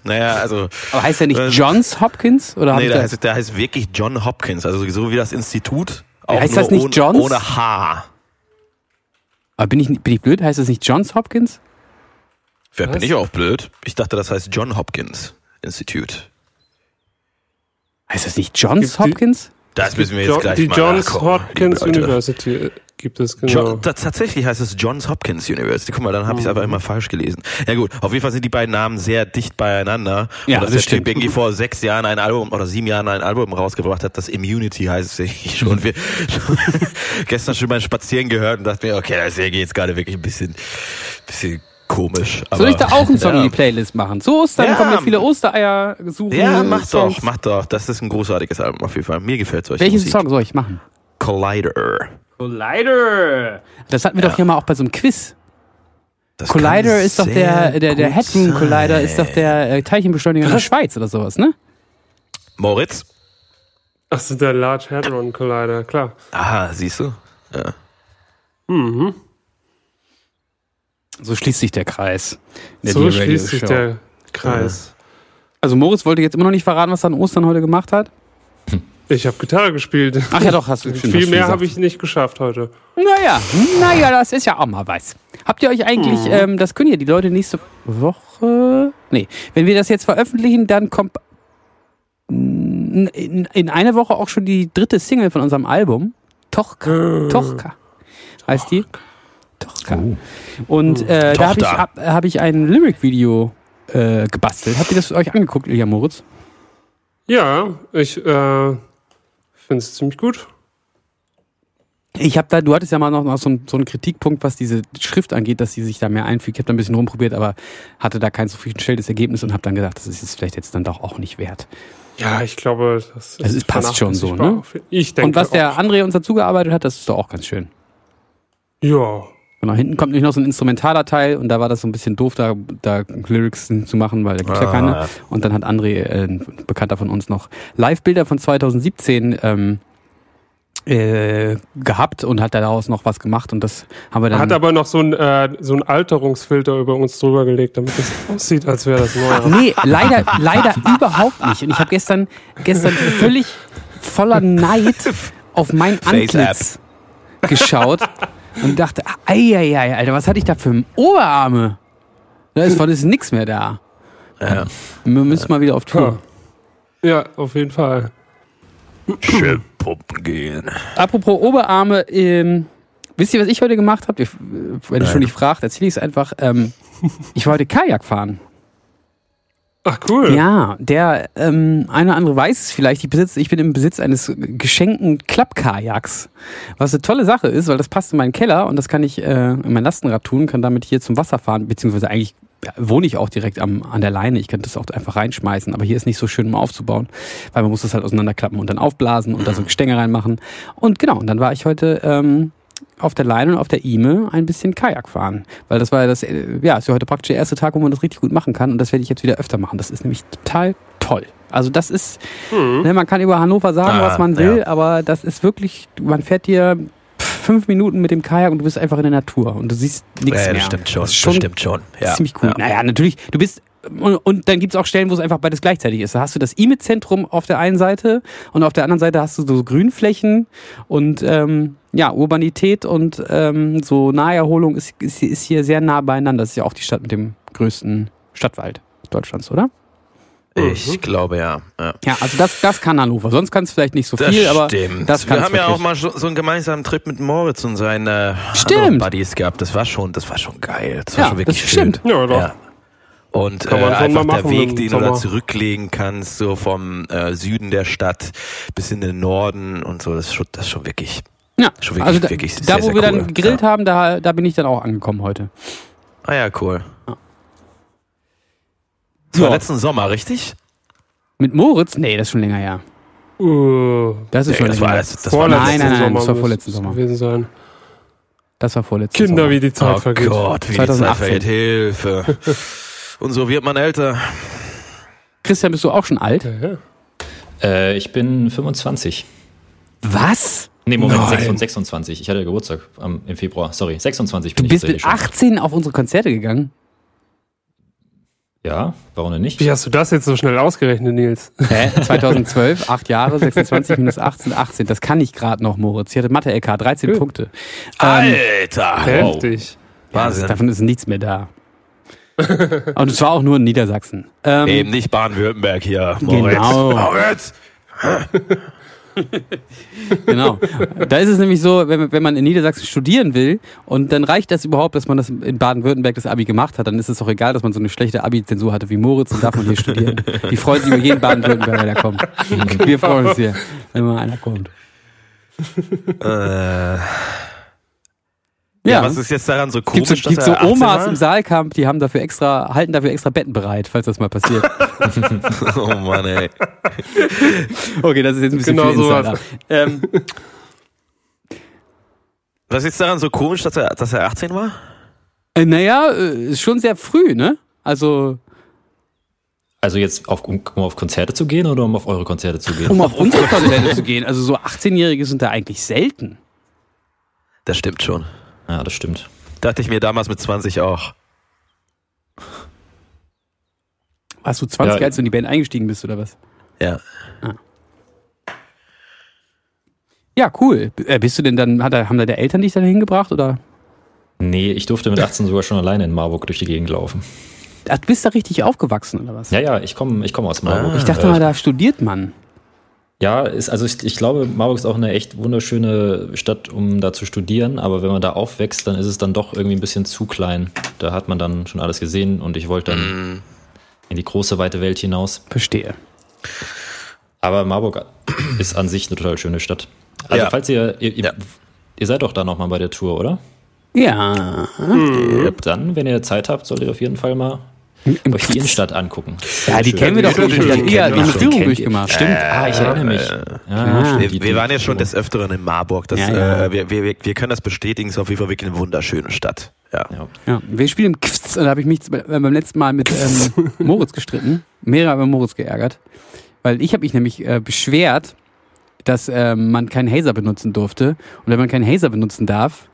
Naja, also. Aber heißt er nicht äh, Johns Hopkins? Oder nee, der heißt, der heißt wirklich John Hopkins, also so wie das Institut. Auch heißt das nicht ohne, Johns? Ohne H. Aber bin ich, bin ich blöd? Heißt das nicht Johns Hopkins? Wer bin ich auch blöd? Ich dachte, das heißt John Hopkins Institute. Heißt das nicht Johns Hopkins? Das müssen wir jetzt gleich die mal Johns Hopkins University gibt es genau. John, tatsächlich heißt es Johns Hopkins University. Guck mal, dann habe ich es einfach immer falsch gelesen. Ja gut, auf jeden Fall sind die beiden Namen sehr dicht beieinander. Ja, und dass das der Typ irgendwie vor sechs Jahren ein Album oder sieben Jahren ein Album rausgebracht hat, das Immunity heißt ich schon. Wir schon gestern schon beim Spazieren gehört und dachte mir, okay, das geht jetzt gerade wirklich ein bisschen, bisschen komisch. Aber, Soll ich da auch einen Song ja. in die Playlist machen? Zu Ostern ja, kommen ja viele Ostereier suchen. Ja, mach Songs. doch, mach doch. Das ist ein großartiges Album auf jeden Fall. Mir gefällt es Welchen Song soll ich machen? Collider. Collider. Das hatten wir ja. doch hier mal auch bei so einem Quiz. Das Collider ist doch der, der, der Headroom Collider ist doch der äh, Teilchenbeschleuniger in der Schweiz oder sowas, ne? Moritz? Achso, der Large Hadron Collider, klar. Aha, siehst du? Ja. Mhm. So schließt sich der Kreis. Der so schließt sich der Kreis. Also Moritz wollte jetzt immer noch nicht verraten, was er an Ostern heute gemacht hat. Ich habe Gitarre gespielt. Ach ja, doch, hast du Viel hast mehr habe ich nicht geschafft heute. Naja, naja, das ist ja auch mal was. Habt ihr euch eigentlich, mhm. ähm, das können ja die Leute nächste Woche. Nee, wenn wir das jetzt veröffentlichen, dann kommt in, in einer Woche auch schon die dritte Single von unserem Album. Tochka. Äh. Tochka. Heißt die? Tochka. Oh. Und äh, da habe ich, hab, hab ich ein Lyric-Video äh, gebastelt. Habt ihr das euch angeguckt, Ilja Moritz? Ja, ich äh, finde es ziemlich gut. Ich habe da, du hattest ja mal noch, noch so, einen, so einen Kritikpunkt, was diese Schrift angeht, dass sie sich da mehr einfügt. Ich habe da ein bisschen rumprobiert, aber hatte da kein zufriedenstellendes Ergebnis und habe dann gedacht, das ist jetzt vielleicht jetzt dann doch auch nicht wert. Ja, ich glaube, das ist, es passt schon so, ne? Ich denke und was der André uns dazu gearbeitet hat, das ist doch auch ganz schön. Ja. Genau, hinten kommt nämlich noch so ein instrumentaler Teil und da war das so ein bisschen doof, da, da Lyrics zu machen, weil da gibt's ah, ja keine. Ja. Und dann hat André, äh, ein Bekannter von uns, noch Live-Bilder von 2017 ähm, äh, gehabt und hat daraus noch was gemacht und das haben wir dann. Hat aber noch so ein, äh, so ein Alterungsfilter über uns drüber gelegt, damit es aussieht, als wäre das neu. Nee, leider, leider überhaupt nicht. Und ich habe gestern, gestern völlig voller Neid auf mein Antlitz geschaut und dachte, eieiei, Alter, was hatte ich da für Oberarme? Da ist von ist nichts mehr da. Ja. Wir müssen mal wieder auf Tour. Ja, auf jeden Fall. Schön pumpen gehen. Apropos Oberarme, ähm, wisst ihr, was ich heute gemacht habe? Wenn ihr schon nicht fragt, erzähle ich es einfach. Ähm, ich war heute Kajak fahren. Ach cool. Ja, der ähm, eine oder andere weiß es vielleicht. Ich, besitze, ich bin im Besitz eines geschenkten Klappkajaks, was eine tolle Sache ist, weil das passt in meinen Keller und das kann ich äh, in mein Lastenrad tun, kann damit hier zum Wasser fahren, beziehungsweise eigentlich wohne ich auch direkt am, an der Leine. Ich könnte das auch einfach reinschmeißen, aber hier ist nicht so schön, um aufzubauen, weil man muss das halt auseinanderklappen und dann aufblasen und da so Gestänge reinmachen. Und genau, und dann war ich heute ähm, auf der Leine und auf der Ime ein bisschen Kajak fahren. Weil das war ja das, äh, ja, ist ja heute praktisch der erste Tag, wo man das richtig gut machen kann und das werde ich jetzt wieder öfter machen. Das ist nämlich total toll. Also das ist, Mhm. ne, man kann über Hannover sagen, Ah, was man will, ja. aber das ist wirklich, man fährt hier fünf Minuten mit dem Kajak und du bist einfach in der Natur und du siehst nichts Ja, mehr. das stimmt schon. Das ist Das schon stimmt schon. Ja. ziemlich cool. Ja. Naja, natürlich, du bist, und, und dann gibt es auch Stellen, wo es einfach beides gleichzeitig ist. Da hast du das IME-Zentrum auf der einen Seite und auf der anderen Seite hast du so Grünflächen und ähm, ja, Urbanität und ähm, so Naherholung ist, ist, ist hier sehr nah beieinander. Das ist ja auch die Stadt mit dem größten Stadtwald Deutschlands, oder? Ich glaube ja. ja. Ja, also das, das kann Hannover. Sonst kann es vielleicht nicht so Das viel, aber stimmt. das Wir kann's haben ja wirklich. auch mal so, so einen gemeinsamen Trip mit Moritz und seinen äh, Stimmt. anderen Buddies gehabt. Das war schon, das war schon geil. Das war Ja, schon wirklich das schön. stimmt. Ja, doch. Ja. Und äh, Kann man einfach mal der machen Weg, den du da zurücklegen kannst, so vom äh, Süden der Stadt bis in den Norden und so, das ist schon, das ist schon wirklich. ja, schon wirklich- also da, wirklich da sehr, wo sehr wir cool. dann gegrillt Ja. haben, da, da bin ich dann auch angekommen heute. Ah ja, cool. Das war Ja. letzten Sommer, richtig? Mit Moritz? Nee, das ist schon länger her. Uh, Das ist Nee, schon das länger war, das, das war vorletzten Nein, nein, nein, Sommer das war vorletzten Sommer. gewesen sein. Das war vorletztes Kinder, Sommer. wie die Zeit Oh vergeht. Gott, wie 2018. die Zeit vergeht. Hilfe. Und so wird man älter. Christian, bist du auch schon alt? Ja, ja. Äh, ich bin 25. Was? Nee, Moment, Nein. 26, 26. Ich hatte Geburtstag am, im Februar. Sorry, 26 Du bin bist ich mit tatsächlich 18 auf unsere Konzerte gegangen? Ja, warum denn nicht? Wie hast du das jetzt so schnell ausgerechnet, Nils? Hä? 2012, 8 Jahre, 26 minus 18, 18. Das kann ich gerade noch, Moritz. Ich hatte Mathe-LK, 13 Ja. Punkte. Ah, Ähm, Alter. Heftig. ja, das, Wahnsinn. davon ist nichts mehr da. Und es war auch nur in Niedersachsen. Ähm, Eben nicht Baden-Württemberg hier, Moritz. Genau. Moritz! Genau. Da ist es nämlich so, wenn, wenn man in Niedersachsen studieren will und dann reicht das überhaupt, dass man das in Baden-Württemberg das Abi gemacht hat, dann ist es doch egal, dass man so eine schlechte Abi-Zensur hatte wie Moritz und darf man hier studieren. Die freuen sich über jeden Baden-Württemberger, der kommt. Wir freuen uns hier, wenn mal einer kommt. Äh, ja. was ist jetzt daran so Gibt komisch, so, gibt dass so er 18 Omas war? im Saalkamp, die haben dafür extra, halten dafür extra Betten bereit, falls das mal passiert. Oh Mann, ey. Okay, das ist jetzt ein bisschen Genau viel sowas. Insider. Ähm, Was ist jetzt daran so komisch, dass er, dass er 18 war? äh, naja, äh, ist schon sehr früh, ne? Also, Also jetzt auf, um, um auf Konzerte zu gehen oder um auf eure Konzerte zu gehen? um auf unsere Konzerte zu gehen, also so 18-Jährige sind da eigentlich selten. Das stimmt schon. Ja, das stimmt. Dachte ich mir damals mit 20 auch. Warst du 20, Ja. als du in die Band eingestiegen bist, oder was? Ja. Ja, cool. Äh, Bist du denn dann, hat er, haben deine Eltern dich dann hingebracht oder? Nee, ich durfte mit 18 sogar schon alleine in Marburg durch die Gegend laufen. Ach, du bist da richtig aufgewachsen oder was? Ja, ja, ich komme ich komm aus Marburg. Ich dachte Äh, mal, da studiert man. Ja, ist, also ich, ich glaube, Marburg ist auch eine echt wunderschöne Stadt, um da zu studieren, aber wenn man da aufwächst, dann ist es dann doch irgendwie ein bisschen zu klein. Da hat man dann schon alles gesehen und ich wollte dann Mhm. in die große, weite Welt hinaus. Verstehe. Aber Marburg ist an sich eine total schöne Stadt. Also Ja. falls ihr, ihr, ihr, Ja. ihr seid doch da nochmal bei der Tour, oder? Ja. Dann, wenn ihr Zeit habt, solltet ihr auf jeden Fall mal euch die Innenstadt angucken. Ja, die kennen wir doch schon. Die wir haben ja eine Führung durchgemacht. Stimmt, ah, ich erinnere mich. Ja, Wir, wir waren ja schon des Öfteren in Marburg. Das, Ja, ja. Äh, wir, wir, wir können das bestätigen. Es ist auf jeden Fall wirklich eine wunderschöne Stadt. Ja. Ja. Wir spielen im Kfz und da habe ich mich z- beim letzten Mal mit ähm, Moritz gestritten. Mehrere haben Moritz geärgert. Weil ich habe mich nämlich äh, beschwert, dass ähm, man keinen Hazer benutzen durfte. Und wenn man keinen Hazer benutzen darf,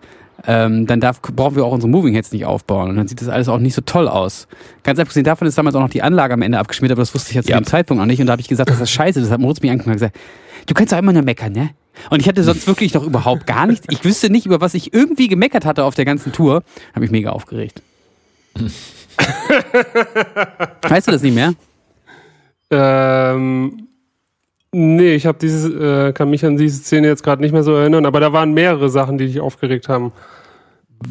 ähm, dann darf, brauchen wir auch unsere Moving Heads nicht aufbauen. Und dann sieht das alles auch nicht so toll aus. Ganz abgesehen davon ist damals auch noch die Anlage am Ende abgeschmiert, aber das wusste ich ja zu Ja. dem Zeitpunkt noch nicht. Und da habe ich gesagt, das ist scheiße. Das hat Moritz mir angeguckt und gesagt, du kannst doch immer nur meckern, ne? Und ich hatte sonst wirklich noch überhaupt gar nichts. Ich wüsste nicht, über was ich irgendwie gemeckert hatte auf der ganzen Tour. Habe ich mega aufgeregt. weißt du das nicht mehr? Ähm, nee, ich habe dieses, äh, kann mich an diese Szene jetzt gerade nicht mehr so erinnern, aber da waren mehrere Sachen, die dich aufgeregt haben.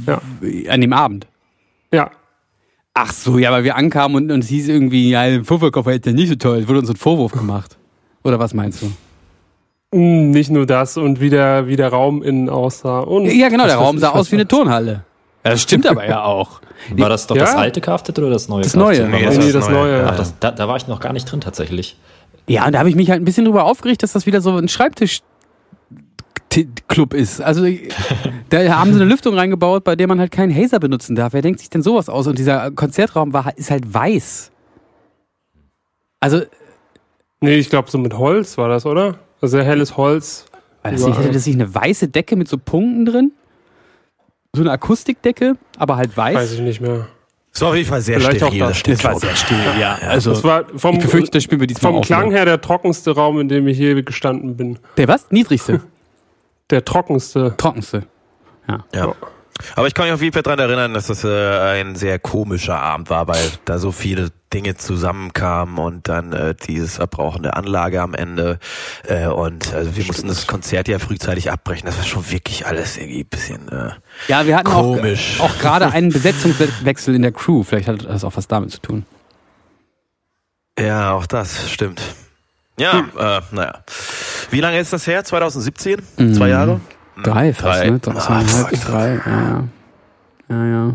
Ja. An dem Abend. Ja. Ach so, ja, weil wir ankamen und, und es hieß irgendwie, ja, der Vorverkaufer ist ja nicht so toll. Es wurde uns ein Vorwurf gemacht. Oder was meinst du? Mm, Nicht nur das und wie der, wie der Raum innen aussah. Und Ja, genau, der Raum sah was aus wie eine Turnhalle. Ja, das stimmt aber ja auch. War das doch Ja. das alte Kfz oder das neue Das neue. Nee, Nee, nee, das neue. Ach, das, da, da war ich noch gar nicht drin tatsächlich. Ja, und da habe ich mich halt ein bisschen drüber aufgeregt, dass das wieder so ein Schreibtisch Club ist. Also da haben sie eine Lüftung reingebaut, bei der man halt keinen Hazer benutzen darf. Wer denkt sich denn sowas aus? Und dieser Konzertraum war, ist halt weiß. Also, Nee, ich glaube, so mit Holz war das, oder? Also sehr helles Holz. war das nicht, hatte das nicht eine weiße Decke mit so Punkten drin? So eine Akustikdecke, aber halt weiß. Weiß ich nicht mehr. So auf jeden Fall sehr Vielleicht auch steril, das. das stimmt Das war sehr still, ja. Also, Das war vom, ich befürchte, das spielen wir diesmal vom auch Klang her der trockenste Raum, in dem ich je gestanden bin. Der was? Niedrigste, Der trockenste. trockenste. Ja. Aber ich kann mich auf jeden Fall daran erinnern, dass das äh, ein sehr komischer Abend war, weil da so viele Dinge zusammenkamen und dann äh, dieses Abrauchen der Anlage am Ende. Äh, und also wir mussten das Konzert ja frühzeitig abbrechen. Das war schon wirklich alles irgendwie ein bisschen. Äh, Ja, wir hatten Komisch. auch, auch gerade einen Besetzungswechsel in der Crew. Vielleicht hat das auch was damit zu tun. ja, auch das stimmt. Ja, äh, naja. Wie lange ist das her? 2017? Zwei Jahre? Drei fast, Drei. ne? Drei, Ah, drei, ja, ja. Ja, ja.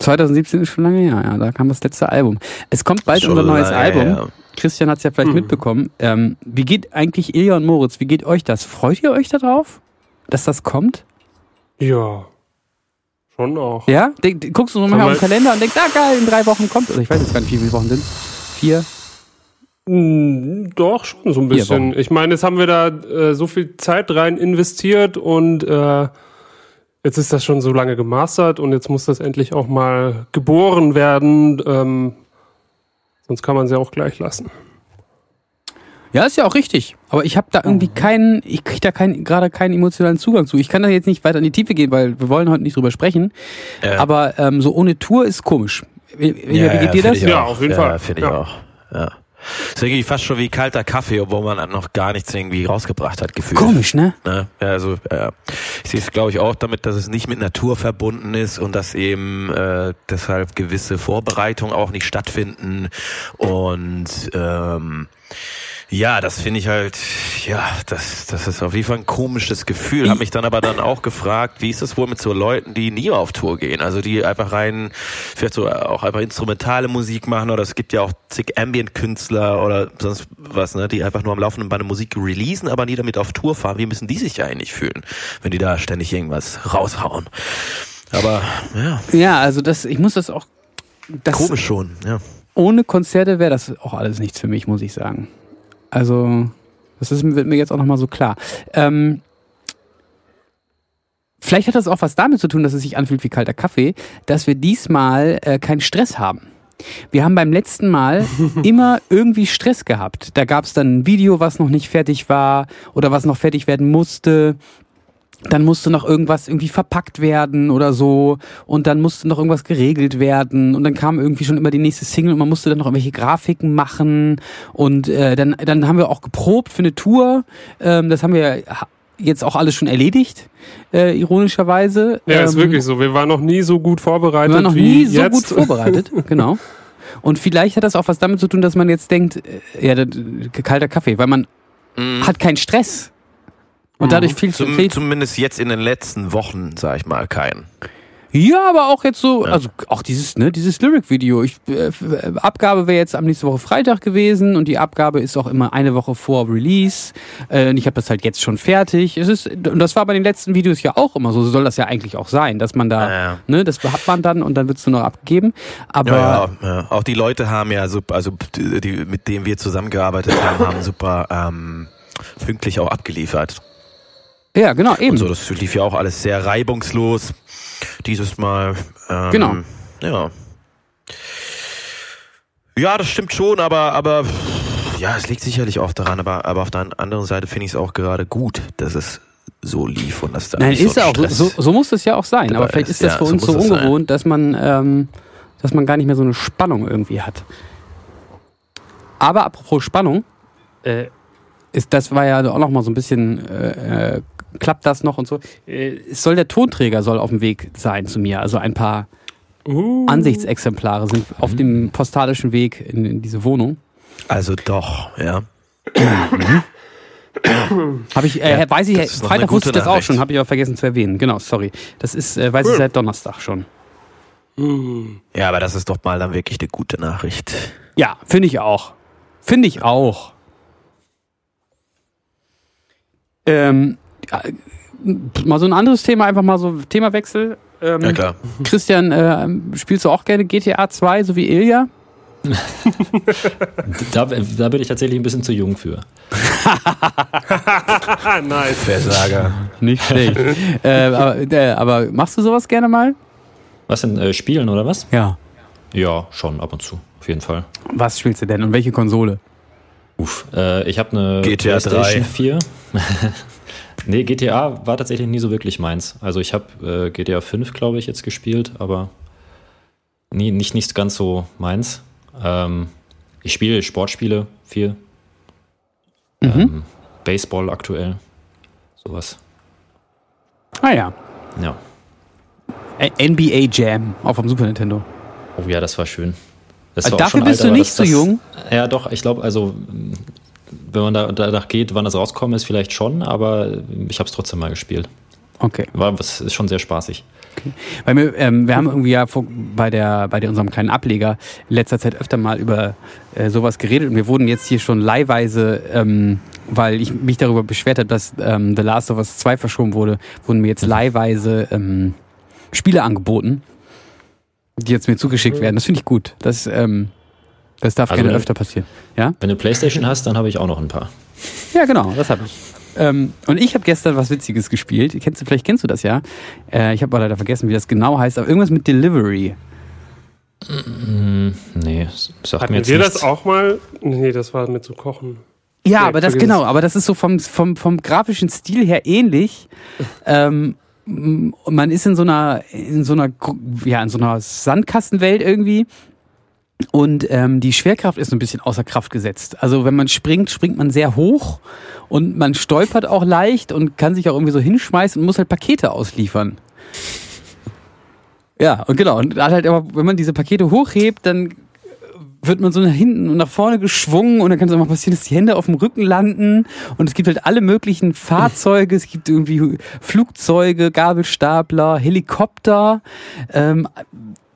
2017 ist schon lange her, ja. Da kam das letzte Album. Es kommt bald Schon unser neues Album. her. Christian hat es ja vielleicht Mhm. mitbekommen. Ähm, wie geht eigentlich Ilja und Moritz? Wie geht euch das? Freut ihr euch darauf, dass das kommt? Ja. Schon auch. Ja? Guckst du nochmal auf den Kalender und denkst, ah geil, in drei Wochen kommt. Oder ich weiß jetzt gar nicht, wie viele Wochen sind Vier? Mm, Doch, schon so ein bisschen. Ich meine, jetzt haben wir da äh, so viel Zeit rein investiert und äh, jetzt ist das schon so lange gemastert und jetzt muss das endlich auch mal geboren werden. Ähm, sonst kann man sie auch gleich lassen. Ja, ist ja auch richtig. Aber ich habe da irgendwie Mhm. keinen, ich kriege da keinen, gerade keinen emotionalen Zugang zu. Ich kann da jetzt nicht weiter in die Tiefe gehen, weil wir wollen heute nicht drüber sprechen. Ja. Aber ähm, so ohne Tour ist komisch. Wie, wie Ja, geht ja, dir das? Ja, auf jeden ja, Fall. finde ich Ja. auch. Ja. Ist irgendwie fast schon wie kalter Kaffee, obwohl man noch gar nichts irgendwie rausgebracht hat, gefühlt. Komisch, ne? Ne? Ja, also ja. ich sehe es, glaube ich, auch damit, dass es nicht mit Natur verbunden ist und dass eben äh, deshalb gewisse Vorbereitungen auch nicht stattfinden. Und ähm, ja, das finde ich halt, ja, das, das ist auf jeden Fall ein komisches Gefühl. Hab mich dann aber dann auch gefragt, wie ist das wohl mit so Leuten, die nie auf Tour gehen? Also die einfach rein, vielleicht so auch einfach instrumentale Musik machen oder es gibt ja auch zig Ambient-Künstler oder sonst was, ne, die einfach nur am laufenden Band Musik releasen, aber nie damit auf Tour fahren. Wie müssen die sich ja eigentlich fühlen, wenn die da ständig irgendwas raushauen? Aber ja, Ja, also das, ich muss das auch. Das, komisch schon, ja. Ohne Konzerte wäre das auch alles nichts für mich, muss ich sagen. Also, das ist, wird mir jetzt auch nochmal so klar. Ähm, vielleicht hat das auch was damit zu tun, dass es sich anfühlt wie kalter Kaffee, dass wir diesmal äh, keinen Stress haben. Wir haben beim letzten Mal immer irgendwie Stress gehabt. Da gab es dann ein Video, was noch nicht fertig war oder was noch fertig werden musste. Dann musste noch irgendwas irgendwie verpackt werden oder so. Und dann musste noch irgendwas geregelt werden. Und dann kam irgendwie schon immer die nächste Single und man musste dann noch irgendwelche Grafiken machen. Und äh, dann, dann haben wir auch geprobt für eine Tour. Ähm, das haben wir jetzt auch alles schon erledigt, äh, ironischerweise. Ja, ist Ähm, wirklich so. Wir waren noch nie so gut vorbereitet wir waren noch wie nie so jetzt. gut vorbereitet, genau. Und vielleicht hat das auch was damit zu tun, dass man jetzt denkt, äh, ja, kalter Kaffee, weil man Mhm. hat keinen Stress. Und dadurch viel zu Zum, viel. zumindest jetzt in den letzten Wochen, sag ich mal, keinen. Ja, aber auch jetzt so, Ja. also auch dieses, ne, dieses Lyric-Video. Ich, äh, äh, Abgabe wäre jetzt am nächste Woche Freitag gewesen und die Abgabe ist auch immer eine Woche vor Release. Äh, und ich habe das halt jetzt schon fertig. Es ist, und das war bei den letzten Videos ja auch immer so. So soll das ja eigentlich auch sein, dass man da, Ja, ja. ne, das hat man dann und dann wird's nur noch abgegeben. Aber Ja, ja, ja. Auch die Leute haben ja super, also die, die, mit denen wir zusammengearbeitet haben, haben super ähm, pünktlich auch abgeliefert. Ja, genau, eben. Und so, das lief ja auch alles sehr reibungslos dieses Mal. Ähm, Genau. Ja. Ja, das stimmt schon, aber, aber Ja, es liegt sicherlich auch daran, aber, aber auf der anderen Seite finde ich es auch gerade gut, dass es so lief und dass da Nein, ist so auch, so, so muss es ja auch sein. Aber vielleicht ist. das Ja, für so uns so sein. ungewohnt, dass man, ähm, dass man gar nicht mehr so eine Spannung irgendwie hat. Aber apropos Spannung, äh, ist, das war ja auch noch mal so ein bisschen, äh, äh, klappt das noch und so. Äh, es soll der Tonträger soll auf dem Weg sein zu mir. Also ein paar Uh, Ansichtsexemplare sind auf dem postalischen Weg in, in diese Wohnung. Also doch, ja. Habe ich, äh, Ja, weiß ich, Freitag wusste ich das auch schon, habe ich aber vergessen zu erwähnen. Genau, sorry. Das ist, äh, weiß ich seit Donnerstag schon. Ja, aber das ist doch mal dann wirklich eine gute Nachricht. Ja, finde ich auch. Finde ich auch. Ähm, mal so ein anderes Thema, einfach mal so Themawechsel. Ähm, Ja klar. Christian, äh, spielst du auch gerne GTA 2, so wie Ilja? Da, da bin ich tatsächlich ein bisschen zu jung für. nice. Versager. Nicht schlecht. äh, aber, äh, aber machst du sowas gerne mal? Was denn, äh, Spielen oder was? Ja. Ja, schon ab und zu, auf jeden Fall. Was spielst du denn und welche Konsole? Uff, äh, ich habe eine GTA 3. PlayStation 4. nee, GTA war tatsächlich nie so wirklich meins. Also ich habe äh, GTA 5, glaube ich, jetzt gespielt, aber nie, nicht, nicht ganz so meins. Ähm, ich spiele Sportspiele viel. Ähm, Baseball aktuell. Sowas. Ah ja. Ja. Äh, NBA Jam auf dem Super Nintendo. Oh ja, das war schön. Das Also war dafür bist alt, du nicht so jung? Ja, doch, ich glaube, also wenn man da danach geht, wann das rauskommen ist, vielleicht schon, aber ich habe es trotzdem mal gespielt. Okay. War, das ist schon sehr spaßig. Weil wir, ähm, wir haben irgendwie ja vor, bei, der, bei der, unserem kleinen Ableger in letzter Zeit öfter mal über äh, sowas geredet und wir wurden jetzt hier schon leihweise, ähm, weil ich mich darüber beschwert habe, dass ähm, The Last of Us 2 verschoben wurde, wurden mir jetzt leihweise ähm, Spiele angeboten, die jetzt mir zugeschickt werden. Das finde ich gut. Das, ähm, das darf Also gerne ne- öfter passieren. Ja? Wenn du Playstation hast, dann habe ich auch noch ein paar. Ja, genau, das habe ich. Ähm, und ich habe gestern was Witziges gespielt. Kennst du, vielleicht kennst du das ja. Äh, ich habe aber leider vergessen, wie das genau heißt, aber irgendwas mit Delivery. Hm, nee, sagt mir Hatten jetzt wir nichts. das auch mal? Nee, das war mit zu kochen. Ja, Nee, aber das genau, aber das ist so vom, vom, vom grafischen Stil her ähnlich. ähm, man ist in so einer, in so einer, ja, in so einer Sandkastenwelt irgendwie. Und ähm, die Schwerkraft ist ein bisschen außer Kraft gesetzt. Also wenn man springt, springt man sehr hoch und man stolpert auch leicht und kann sich auch irgendwie so hinschmeißen und muss halt Pakete ausliefern. Ja, und genau. Und halt aber, wenn man diese Pakete hochhebt, dann wird man so nach hinten und nach vorne geschwungen und dann kann es auch mal passieren, dass die Hände auf dem Rücken landen und es gibt halt alle möglichen Fahrzeuge, es gibt irgendwie Flugzeuge, Gabelstapler, Helikopter, ähm,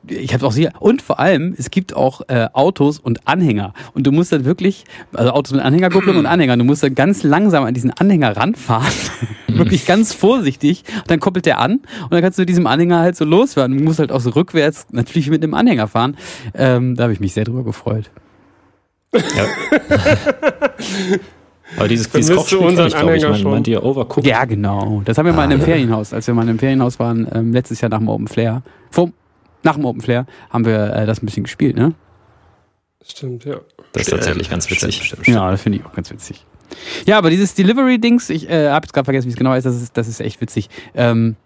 ich habe auch sehr und vor allem es gibt auch äh, Autos und Anhänger. Und du musst dann wirklich also Autos mit Anhängerkupplung und Anhänger. Du musst dann ganz langsam an diesen Anhänger ranfahren. Wirklich ganz vorsichtig. Und dann koppelt der an und dann kannst du mit diesem Anhänger halt so losfahren. Du musst halt auch so rückwärts natürlich mit dem Anhänger fahren. Ähm, da habe ich mich sehr drüber gefreut. Ja. Aber dieses, dieses du Kochspiel unseren ich, glaube ich. Anhänger Meint, schon? meint ihr Overcooked? ja genau. Das haben wir mal in einem Ferienhaus als wir mal in einem Ferienhaus waren ähm, letztes Jahr nach dem Open Flair. Vor, nach dem Open Flair haben wir äh, das ein bisschen gespielt ne Stimmt, ja. Das ist tatsächlich ganz Stimmt, witzig. Stimmt, stimmt. Ja, das finde ich auch ganz witzig. Ja, aber dieses Delivery-Dings, ich äh, habe jetzt gerade vergessen, wie es genau heißt, das ist, das ist echt witzig. Ähm,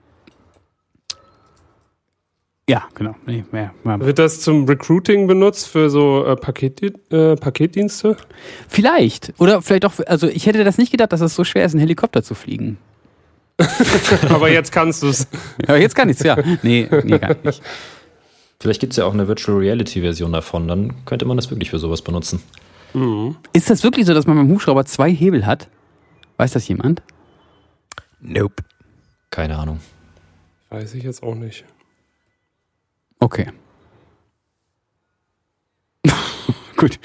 ja, genau. Nee, mehr, mehr. Wird das zum Recruiting benutzt für so äh, Paket, äh, Paketdienste? Vielleicht. Oder vielleicht auch, also ich hätte das nicht gedacht, dass es so schwer ist, einen Helikopter zu fliegen. Aber jetzt kannst du es. Aber jetzt kann ich's, ja. Nee, nee, gar nicht. Vielleicht gibt es ja auch eine Virtual Reality Version davon. Dann könnte man das wirklich für sowas benutzen. Ist das wirklich so, dass man beim Hubschrauber zwei Hebel hat? Weiß das jemand? Nope. Keine Ahnung. Weiß ich jetzt auch nicht. Okay. Gut.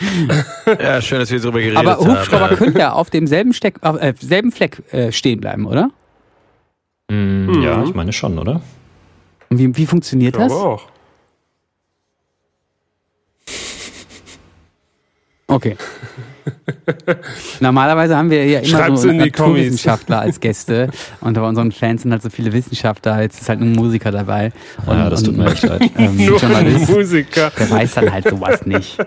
Ja, schön, dass wir darüber geredet Aber haben. Hubschrauber Äh, können ja auf demselben Steck, auf, äh, selben Fleck äh, stehen bleiben, oder? Hm, Mhm. Ja, ich meine schon, oder? Und wie, wie funktioniert Ich das? glaube auch. Okay. Normalerweise haben wir ja immer Schreibt's so. Naturwissenschaftler als Gäste und bei unseren Fans sind halt so viele Wissenschaftler, jetzt ist halt nur ein Musiker dabei. Und, Ja, das tut und, mir echt leid. Ähm, Nur ein Musiker. der weiß dann halt sowas nicht.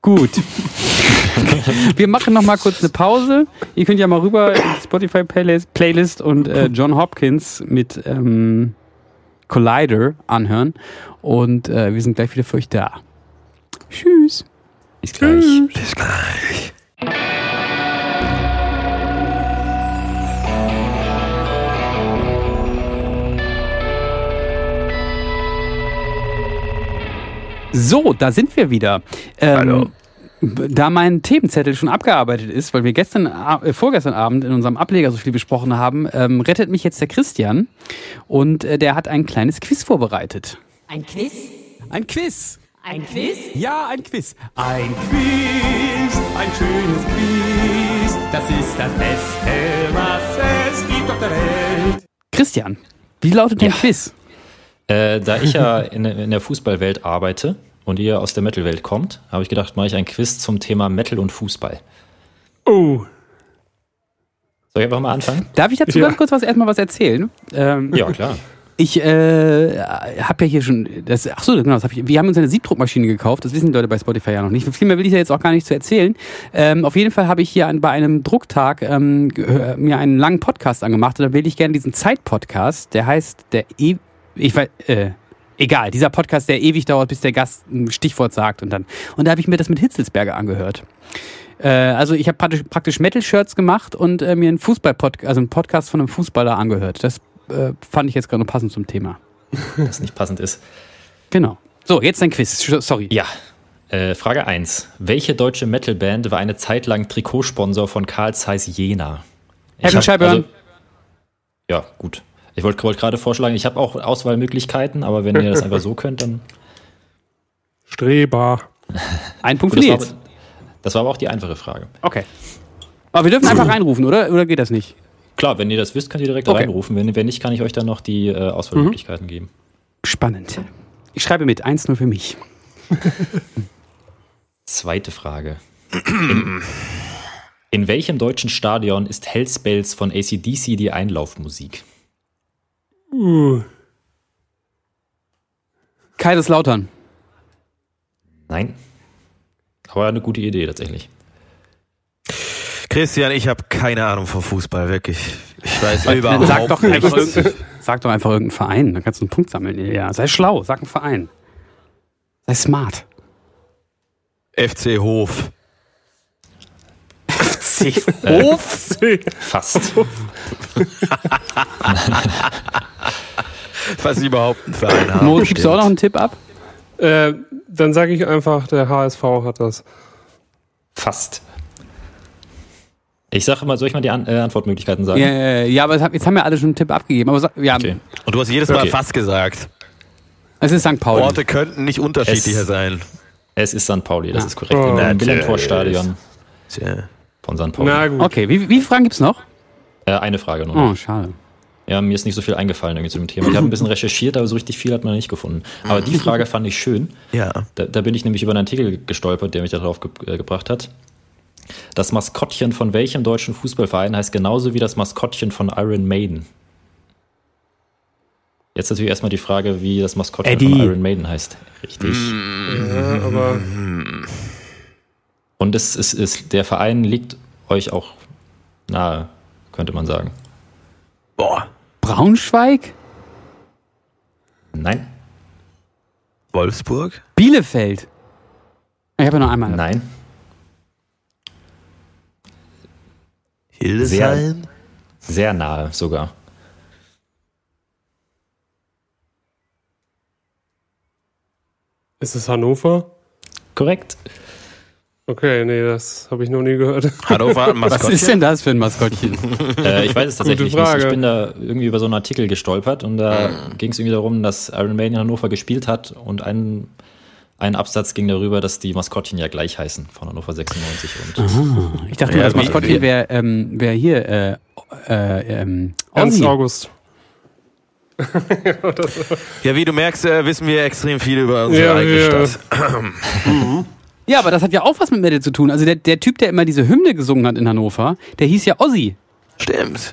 Gut. Wir machen noch mal kurz eine Pause. Ihr könnt ja mal rüber in die Spotify Playlist, Playlist und äh, John Hopkins mit ähm, Collider anhören. Und äh, wir sind gleich wieder für euch da. Tschüss. Bis gleich. Bis gleich. So, da sind wir wieder. Ähm, Hallo. Da mein Themenzettel schon abgearbeitet ist, weil wir gestern, äh, vorgestern Abend in unserem Ableger so viel besprochen haben, ähm, rettet mich jetzt der Christian und äh, der hat ein kleines Quiz vorbereitet. Ein Quiz? Ein Quiz. Ein Quiz? Ja, ein Quiz. Ein Quiz, ein schönes Quiz. Das ist das Beste, was es gibt auf der Welt. Christian, wie lautet dein Ja. Quiz? Äh, da ich ja in, in der Fußballwelt arbeite und ihr aus der Metalwelt kommt, habe ich gedacht, mache ich ein Quiz zum Thema Metal und Fußball. Oh, Soll ich einfach mal anfangen? Darf ich dazu Ja. ganz kurz was erstmal was erzählen? Ähm, Ja, klar. Ich äh, habe ja hier schon, das, ach so, genau, das hab ich, wir haben uns eine Siebdruckmaschine gekauft, das wissen die Leute bei Spotify ja noch nicht. Viel mehr will ich ja jetzt auch gar nicht zu erzählen. Ähm, auf jeden Fall habe ich hier an, bei einem Drucktag ähm, gehör- mir einen langen Podcast angemacht und da will ich gerne diesen Zeit-Podcast, der heißt der e ich weiß, äh, egal, dieser Podcast, der ewig dauert, bis der Gast ein Stichwort sagt und dann. Und da habe ich mir das mit Hitzelsberger angehört. Äh, also ich habe praktisch, praktisch Metal-Shirts gemacht und äh, mir einen Fußball-Podcast, also einen Podcast von einem Fußballer angehört. Das äh, fand ich jetzt gerade noch passend zum Thema. Das nicht passend ist. Genau. So, jetzt ein Quiz. Sorry. Ja. Äh, Frage 1. Welche deutsche Metalband war eine Zeit lang Trikotsponsor von Karl Zeiss Jena? Heaven hab- Shyburn. ja, gut. Ich wollte wollt gerade vorschlagen, ich habe auch Auswahlmöglichkeiten, aber wenn ihr das einfach so könnt, dann. Streber. Ein Punkt für das, war, das war aber auch die einfache Frage. Okay. Aber wir dürfen einfach reinrufen, oder? Oder geht das nicht? Klar, wenn ihr das wisst, könnt ihr direkt Okay. reinrufen. Wenn, wenn nicht, kann ich euch dann noch die äh, Auswahlmöglichkeiten geben. Spannend. Ich schreibe mit 1-0 für mich. Zweite Frage. In, in welchem deutschen Stadion ist Hells Bells von ACDC die Einlaufmusik? Uh, Kaiserslautern. Nein. Aber eine gute Idee tatsächlich. Christian, ich habe keine Ahnung vom Fußball, wirklich. Ich weiß überhaupt sag doch, nicht. einfach sag doch einfach irgendeinen Verein, dann kannst du einen Punkt sammeln. Ja, sei schlau, sag einen Verein. Sei smart. FC Hof. Hof? Fast. Was sie überhaupt einen Verein haben. Mo, gibst du auch noch einen Tipp ab? äh, dann sage ich einfach, der HSV hat das. Fast. Ich sage mal, soll ich mal die An äh, Antwortmöglichkeiten sagen? Ja, ja, ja, aber hat, jetzt haben wir alle schon einen Tipp abgegeben. Aber ja, Okay. Und du hast jedes Mal Okay. fast gesagt. es ist St. Pauli. Orte könnten nicht unterschiedlicher Es- sein. Es ist St. Pauli, das Ah. ist korrekt. Oh, Im. Millentor-Stadion Tja. Von St. Pauli. Na gut. Okay, wie, wie viele Fragen gibt's noch? Äh, eine Frage nur. Oh, noch. schade. Ja, mir ist nicht so viel eingefallen irgendwie zu dem Thema. Ich habe ein bisschen recherchiert, aber so richtig viel hat man nicht gefunden. Aber die Frage fand ich schön. Ja. Da, da bin ich nämlich über einen Artikel gestolpert, der mich darauf ge äh, gebracht hat. Das Maskottchen von welchem deutschen Fußballverein heißt genauso wie das Maskottchen von Iron Maiden? Jetzt natürlich erstmal die Frage, wie das Maskottchen Eddie. von Iron Maiden heißt. Richtig. Ja, aber Und es ist, ist, der Verein liegt euch auch nahe, könnte man sagen. Boah. Braunschweig? Nein? Wolfsburg? Bielefeld? Ich habe ja noch einmal. Nein? Hildesheim? Sehr nahe sogar. ist es Hannover? Korrekt. Okay, nee, das habe ich noch nie gehört. Hannover hat ein Was Maskottchen. ist denn das für ein Maskottchen? Äh, ich weiß es tatsächlich nicht. Ich bin da irgendwie über so einen Artikel gestolpert und da ging es irgendwie darum, dass Iron Maiden in Hannover gespielt hat und ein, ein Absatz ging darüber, dass die Maskottchen ja gleich heißen von Hannover 96 und Ich dachte Ja, das Maskottchen wäre ähm, wär hier äh, äh, ähm, Ernst. August. Ja, wie du merkst, äh, wissen wir extrem viel über unsere Ja, eigene ja. Stadt. Ja, aber das hat ja auch was mit Metal zu tun. Also der, der Typ, der immer diese Hymne gesungen hat in Hannover, der hieß ja Ozzy. Stimmt.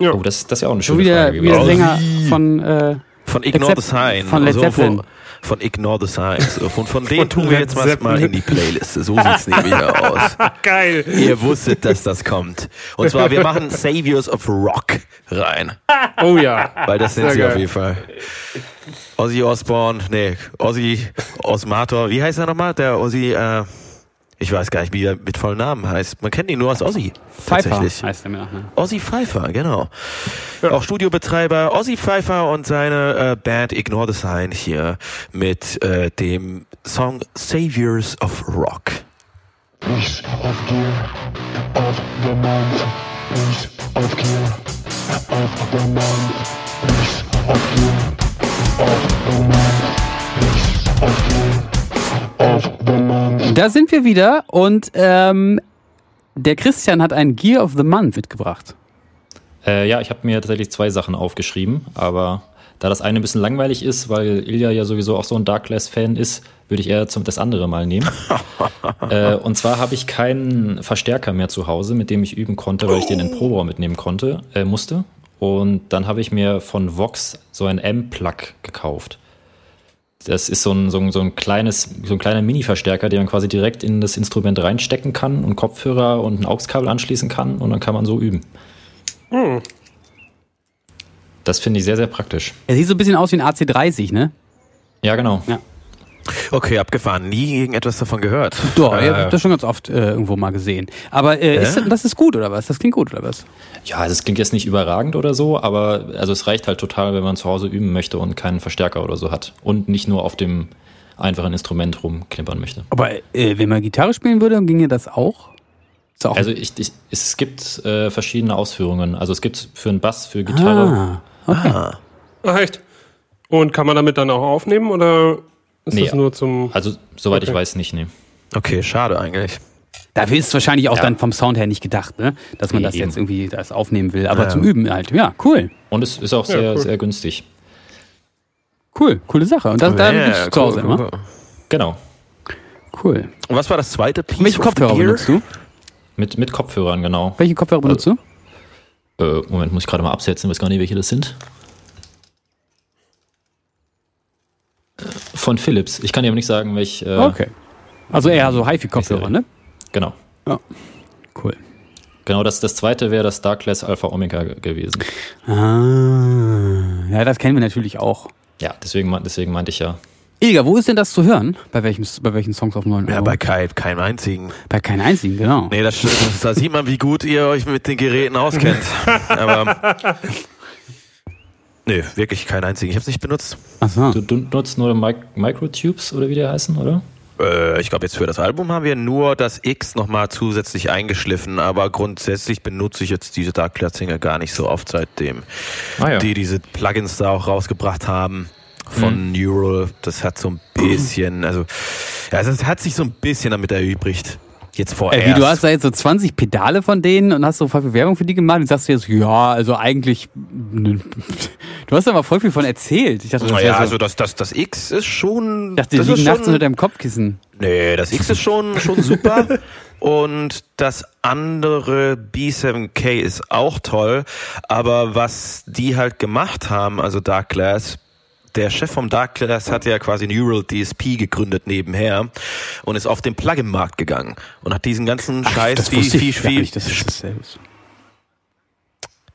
Ja. Oh, das, das ist ja auch eine So schöne wie der, Frage wie der. Sänger von äh, Von Ignore the Sign. Von Led Zeppelin. Von Ignore the Signs. Von, von denen tun wir jetzt was mal in die Playlist. So sieht's nämlich aus. Geil. Ihr wusstet, dass das kommt. Und zwar, wir machen Saviors of Rock rein. Oh ja. Weil das sind Sehr sie geil. auf jeden Fall. Ozzy Osbourne, nee, Ozzy Osmator, wie heißt er nochmal? Der Ozzy, äh, ich weiß gar nicht, wie er mit vollen Namen heißt. Man kennt ihn nur als Ozzy. Pfeiffer Tatsächlich. heißt er mir noch. Ne? Ozzy Pfeiffer, genau. Auch Studiobetreiber Ozzy Pfeiffer und seine äh, Band Ignore the Sign hier mit äh, dem Song Saviors of Rock. Piece of gear of the month. Piece of gear of the month. Piece of gear of the month. Piece of gear. Da sind wir wieder und ähm, der Christian hat ein Gear of the Month mitgebracht. Äh, ja, ich habe mir tatsächlich zwei Sachen aufgeschrieben, aber da das eine ein bisschen langweilig ist, weil Ilja ja sowieso auch so ein Dark Glass-Fan ist, würde ich eher zum, das andere mal nehmen. äh, und zwar habe ich keinen Verstärker mehr zu Hause, mit dem ich üben konnte, weil ich den in Proberaum mitnehmen konnte, äh, musste. Und dann habe ich mir von Vox so ein M-Plug gekauft. Das ist so ein, so ein, so ein kleines, so ein kleiner Mini-Verstärker, den man quasi direkt in das Instrument reinstecken kann und Kopfhörer und ein AUX-Kabel anschließen kann und dann kann man so üben. Das finde ich sehr, sehr praktisch. Er sieht so ein bisschen aus wie ein AC30, ne? Ja, genau. Ja. Okay, abgefahren. Nie irgendetwas davon gehört. Doch, ich äh, habe das schon ganz oft äh, irgendwo mal gesehen. Aber äh, ist, das ist gut, oder was? Das klingt gut, oder was? Ja, also es klingt jetzt nicht überragend oder so, aber also es reicht halt total, wenn man zu Hause üben möchte und keinen Verstärker oder so hat. Und nicht nur auf dem einfachen Instrument rumklimpern möchte. Aber äh, wenn man Gitarre spielen würde, dann ginge das auch? Auch Also ich, ich, es gibt äh, verschiedene Ausführungen. Also es gibt für einen Bass, für Gitarre. ah, okay. Ach, echt? Und kann man damit dann auch aufnehmen oder ist Nee. das nur zum. Also soweit ich Okay. weiß nicht, nee. Okay, schade eigentlich. Dafür ist es wahrscheinlich auch Ja. dann vom Sound her nicht gedacht, ne? Dass man Nee, das eben. jetzt irgendwie das aufnehmen will. Aber Ja. zum Üben halt. Ja, cool. Und es ist auch Ja, sehr, cool. sehr günstig. Cool, coole Sache. Und das, da Ja, bist du zu Hause cool, immer. Genau. Cool. Und was war das zweite Piece Welche Kopfhörer benutzt du? Mit, mit Kopfhörern, genau. Welche Kopfhörer benutzt du? Äh, Moment, muss ich gerade mal absetzen, weiß gar nicht, welche das sind. Von Philips. Ich kann dir aber nicht sagen, welch. Äh, Okay. Also eher so HiFi-Kopfhörer, ne? Genau. Ja. Cool. Genau, das, das zweite wäre das Darkless Alpha Omega ge- gewesen. Ah, ja, das kennen wir natürlich auch. Ja, deswegen, deswegen meinte ich ja. Ilga, wo ist denn das zu hören? Bei welchem, bei welchen Songs auf dem neuen Ja, bei kein, keinem einzigen. bei keinem einzigen, genau. Nee, das, das, da sieht man, wie gut ihr euch mit den Geräten auskennt. Aber. Nee, wirklich keinen einzigen. Ich habe es nicht benutzt. Achso. Du, du nutzt nur Mic Microtubes oder wie die heißen, oder? Äh, ich glaube, jetzt für das Album haben wir nur das X nochmal zusätzlich eingeschliffen, aber grundsätzlich benutze ich jetzt diese Dark Cloud Singer gar nicht so oft, seitdem Ah ja. die diese Plugins da auch rausgebracht haben von Neural. Das hat so ein bisschen, also, ja, es hat sich so ein bisschen damit erübrigt. Jetzt vorerst. Äh, wie, du hast da jetzt so 20 Pedale von denen und hast so voll viel Werbung für die gemacht und sagst du jetzt, ja, also eigentlich, du hast da mal voll viel von erzählt. Ich dachte, das naja, so, also das, das, das X ist schon. ich dachte, das liegen ist nachts unter deinem Kopfkissen. Nee, das X ist schon, schon super. Und das andere B7K ist auch toll. Aber was die halt gemacht haben, also Dark Glass, der Chef vom Dark Glass hat ja quasi Neural DSP gegründet nebenher und ist auf den Plugin-Markt gegangen und hat diesen ganzen Scheiß das wie, wie, wie, nicht, dasselbe ist.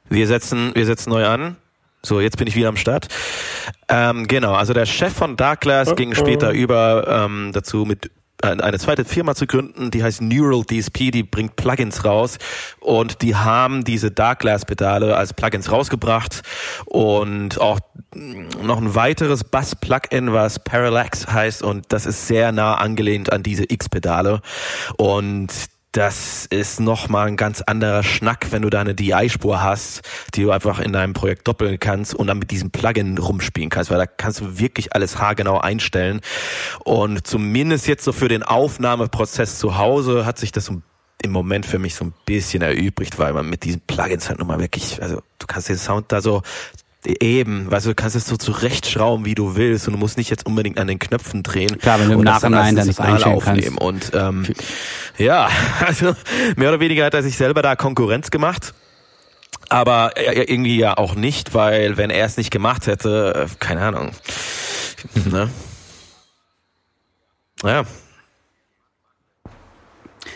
wir setzen, wir setzen neu an. So, jetzt bin ich wieder am Start. Ähm, genau, also der Chef von Darkglass ging später über ähm, dazu, mit äh, eine zweite Firma zu gründen, die heißt Neural DSP, die bringt Plugins raus. Und die haben diese Darkglass-Pedale als Plugins rausgebracht. Und auch mm, noch ein weiteres Bass-Plugin, was Parallax heißt. Und das ist sehr nah angelehnt an diese X-Pedale. Und das ist nochmal ein ganz anderer Schnack, wenn du da eine DI-Spur hast, die du einfach in deinem Projekt doppeln kannst und dann mit diesem Plugin rumspielen kannst, weil da kannst du wirklich alles haargenau einstellen. Und zumindest jetzt so für den Aufnahmeprozess zu Hause hat sich das im Moment für mich so ein bisschen erübrigt, weil man mit diesen Plugins halt nochmal wirklich, also du kannst den Sound da so eben, weißt du, kannst es so zurechtschrauben, wie du willst und du musst nicht jetzt unbedingt an den Knöpfen drehen. Klar, wenn du im dann Nachhinein dann das Signal einstellen kannst. aufnehmen. Und ähm, ja, also mehr oder weniger hat er sich selber da Konkurrenz gemacht. Aber äh, irgendwie ja auch nicht, weil wenn er es nicht gemacht hätte, äh, keine Ahnung. Ne? Ja.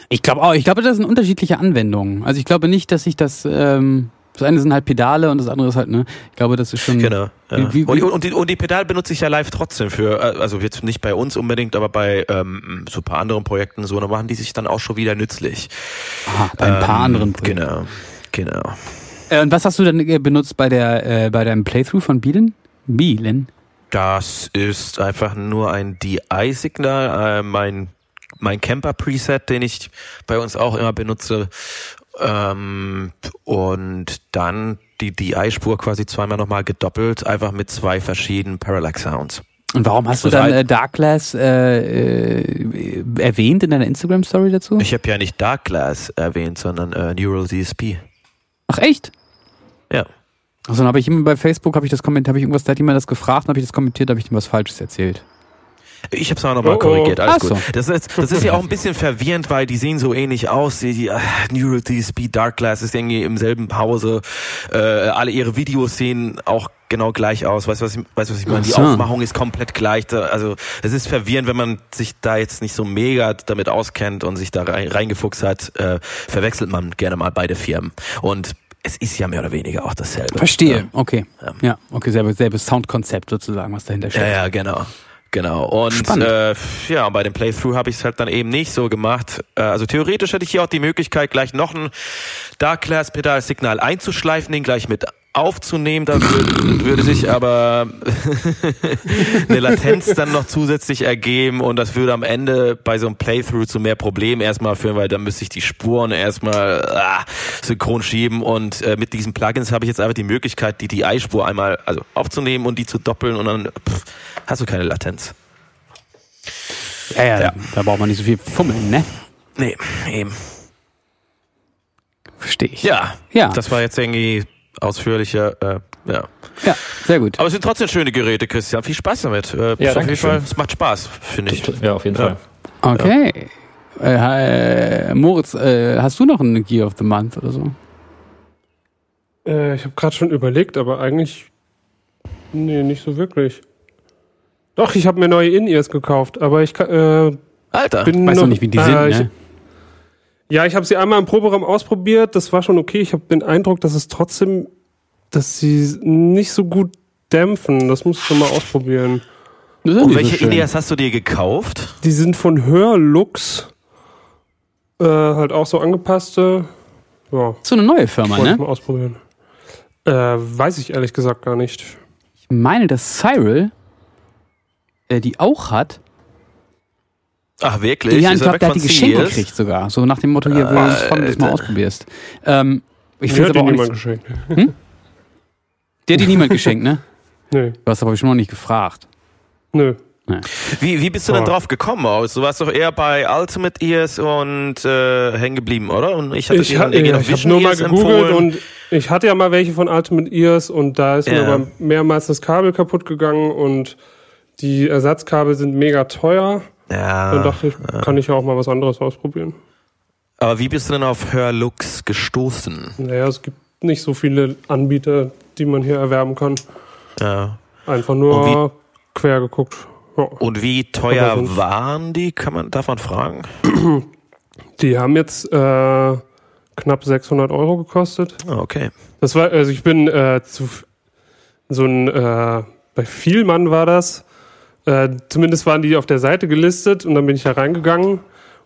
Ich glaube auch, ich glaube, das sind unterschiedliche Anwendungen. Also ich glaube nicht, dass sich das, ähm, das eine sind halt Pedale und das andere ist halt, ne? Ich glaube, das ist schon. Genau. Ja. Wie- wie- und, und, die, und die Pedal benutze ich ja live trotzdem für, äh, also jetzt nicht bei uns unbedingt, aber bei ähm, so ein paar anderen Projekten so, da machen die sich dann auch schon wieder nützlich. Aha, bei ein paar Ähm, anderen Projekten. Genau, genau. Äh, und was hast du dann äh, benutzt bei der, äh, bei deinem Playthrough von Bielen? Bielen? Das ist einfach nur ein DI-Signal, äh, mein, mein Camper-Preset, den ich bei uns auch immer benutze. Ähm, und dann die DI-Spur quasi zweimal nochmal gedoppelt, einfach mit zwei verschiedenen Parallax-Sounds. Und warum hast du dann äh, Darkglass äh, äh, erwähnt in deiner Instagram-Story dazu? Ich habe ja nicht Dark Glass erwähnt, sondern äh, Neural DSP. Ach echt? Ja. Also dann habe ich immer bei Facebook habe ich das kommentiert, habe ich irgendwas, da hat jemand das gefragt, habe ich das kommentiert, habe ich ihm was Falsches erzählt. Ich habe es auch nochmal Oh, oh. korrigiert, alles Ach so. gut. Das ist, das ist ja auch ein bisschen verwirrend, weil die sehen so ähnlich aus. Die, die äh, Neural DSP, Dark Glass ist irgendwie im selben Hause. Äh, alle ihre Videos sehen auch genau gleich aus. Weißt du, was ich, weißt, was ich meine? Die so. Aufmachung ist komplett gleich. Also es ist verwirrend, wenn man sich da jetzt nicht so mega damit auskennt und sich da rein, reingefuchst hat, äh, verwechselt man gerne mal beide Firmen. Und es ist ja mehr oder weniger auch dasselbe. Verstehe. Ja. Okay. Ja. Ja, okay, selbes, selbes Soundkonzept sozusagen, was dahinter Ja, steckt. ja, genau. Genau. Und äh, ja, bei dem Playthrough habe ich es halt dann eben nicht so gemacht. Äh, also theoretisch hätte ich hier auch die Möglichkeit, gleich noch ein Dark Glass Pedal Signal einzuschleifen, den gleich mit aufzunehmen. Da würde, würde sich aber eine Latenz dann noch zusätzlich ergeben und das würde am Ende bei so einem Playthrough zu mehr Problemen erstmal führen, weil dann müsste ich die Spuren erstmal ah, synchron schieben und äh, mit diesen Plugins habe ich jetzt einfach die Möglichkeit, die DI-Spur einmal also aufzunehmen und die zu doppeln und dann pff, hast du keine Latenz. Ja, ja, Ja. da braucht man nicht so viel fummeln, ne? Nee, eben. Verstehe ich. Ja, Ja. das war jetzt irgendwie ausführlicher, äh, ja. Ja, sehr gut. Aber es sind trotzdem schöne Geräte, Christian. Viel Spaß damit. Äh, Ja, auf danke jeden schön. Fall, es macht Spaß, finde ich. Ja, auf jeden Ja. Fall. Okay. Äh, äh, Moritz, äh, hast du noch einen Gear of the Month oder so? Äh, ich habe gerade schon überlegt, aber eigentlich. Nee, nicht so wirklich. Doch, ich habe mir neue In-Ears gekauft, aber ich kann, äh, Alter. bin Weiß noch nicht, wie die äh, sind, ich, ne? Ja, ich habe sie einmal im Proberaum ausprobiert, das war schon okay. Ich habe den Eindruck, dass es trotzdem, dass sie nicht so gut dämpfen. Das muss ich schon mal ausprobieren. Und welche so. Ineas hast du dir gekauft? Die sind von Hörlux, äh, halt auch so angepasste. Ja, So eine neue Firma, wollte ich ne? mal ausprobieren. Äh, weiß ich ehrlich gesagt gar nicht. Ich meine, dass Cyril äh, die auch hat. Ach, wirklich? ja, ich glaube, der hat die Geschenke CES? gekriegt sogar. So nach dem Motto, hier, will ich von, dass du mal Alter. ausprobierst. Ähm, ich Mir finde aber auch niemand nicht, geschenkt. Der hat die niemand geschenkt, ne? Nee, Du hast aber schon noch nicht gefragt. nö. Wie, wie bist du denn drauf gekommen aus? Du warst doch eher bei Ultimate Ears und äh, hängen geblieben, oder? Und ich hatte Ich, dir ha ja, noch ich habe nur mal Ears gegoogelt empfohlen. und ich hatte ja mal welche von Ultimate Ears und da ist mir Ja. aber mehrmals das Kabel kaputt gegangen und die Ersatzkabel sind mega teuer. Ja, Dann dachte ich, kann ich ja auch mal was anderes ausprobieren. aber wie bist du denn auf Hörlux gestoßen? Naja, es gibt nicht so viele Anbieter, die man hier erwerben kann. Ja. Einfach nur quer geguckt. Ja. Und wie teuer waren die? Kann man davon fragen? Die haben jetzt äh, knapp 600 Euro gekostet. Ah, okay. Das war, also ich bin äh, zu so ein, äh, bei Vielmann war das. Äh, zumindest waren die auf der Seite gelistet und dann bin ich da reingegangen und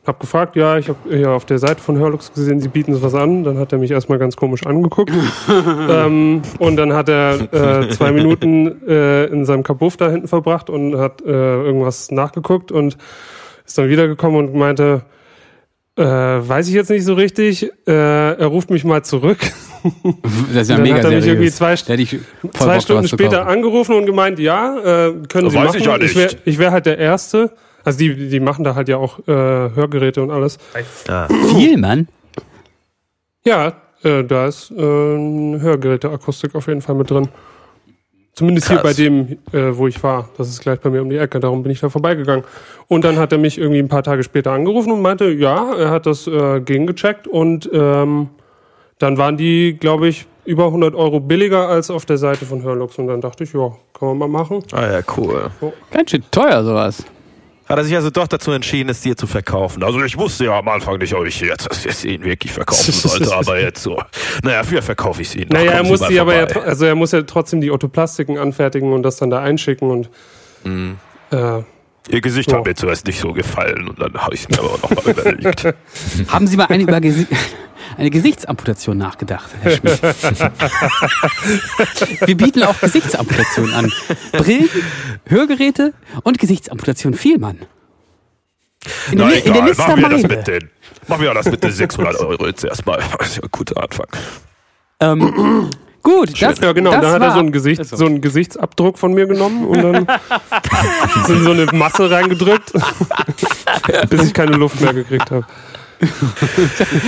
habe gefragt, ja, ich habe ja auf der Seite von Hörlux gesehen, sie bieten was an. Dann hat er mich erstmal ganz komisch angeguckt. ähm, und dann hat er äh, zwei Minuten äh, in seinem Kabuff da hinten verbracht und hat äh, irgendwas nachgeguckt und ist dann wiedergekommen und meinte, äh, weiß ich jetzt nicht so richtig, äh, er ruft mich mal zurück. Das ist ja Dann mega hat er mich seriös. irgendwie zwei, zwei Bock, Stunden später angerufen und gemeint, ja, äh, können Sie Weiß machen. ich ja wäre ich wär halt der Erste. Also die, die machen da halt ja auch äh, Hörgeräte und alles. Ja. Viel, Mann. Ja, äh, da ist äh, eine Hörgeräteakustik auf jeden Fall mit drin. Zumindest hier Krass. bei dem, äh, wo ich war. Das ist gleich bei mir um die Ecke. Darum bin ich da vorbeigegangen. Und dann hat er mich irgendwie ein paar Tage später angerufen und meinte, ja, er hat das äh, gegengecheckt und ähm, dann waren die, glaube ich, über 100 Euro billiger als auf der Seite von Hörlux. Und dann dachte ich, ja, kann man mal machen. Ah ja, cool. Ganz schön teuer sowas. Hat er sich also doch dazu entschieden, es dir zu verkaufen. Also ich wusste ja am Anfang nicht, ob ich jetzt das ihn wirklich verkaufen sollte, aber jetzt so. Naja, für verkaufe ich es. Doch, Naja, er muss die aber ja, also er muss ja trotzdem die Ottoplastiken anfertigen und das dann da einschicken und Mhm. äh, Ihr Gesicht Ja. hat mir zuerst nicht so gefallen und dann habe ich es mir aber noch mal überlegt. Haben Sie mal eine, über Gesi eine Gesichtsamputation nachgedacht, Herr Schmidt? Wir bieten auch Gesichtsamputationen an. Brillen, Hörgeräte und Gesichtsamputation Vielmann. In der, Na in der egal, machen wir das mit den, machen wir das mit den 600 Euro jetzt erstmal. Das ist ja ein guter Anfang. Ähm, gut, das, ja genau, das dann hat er so einen, Gesicht, Achso. so einen Gesichtsabdruck von mir genommen und dann in so eine Masse reingedrückt, bis ich keine Luft mehr gekriegt habe.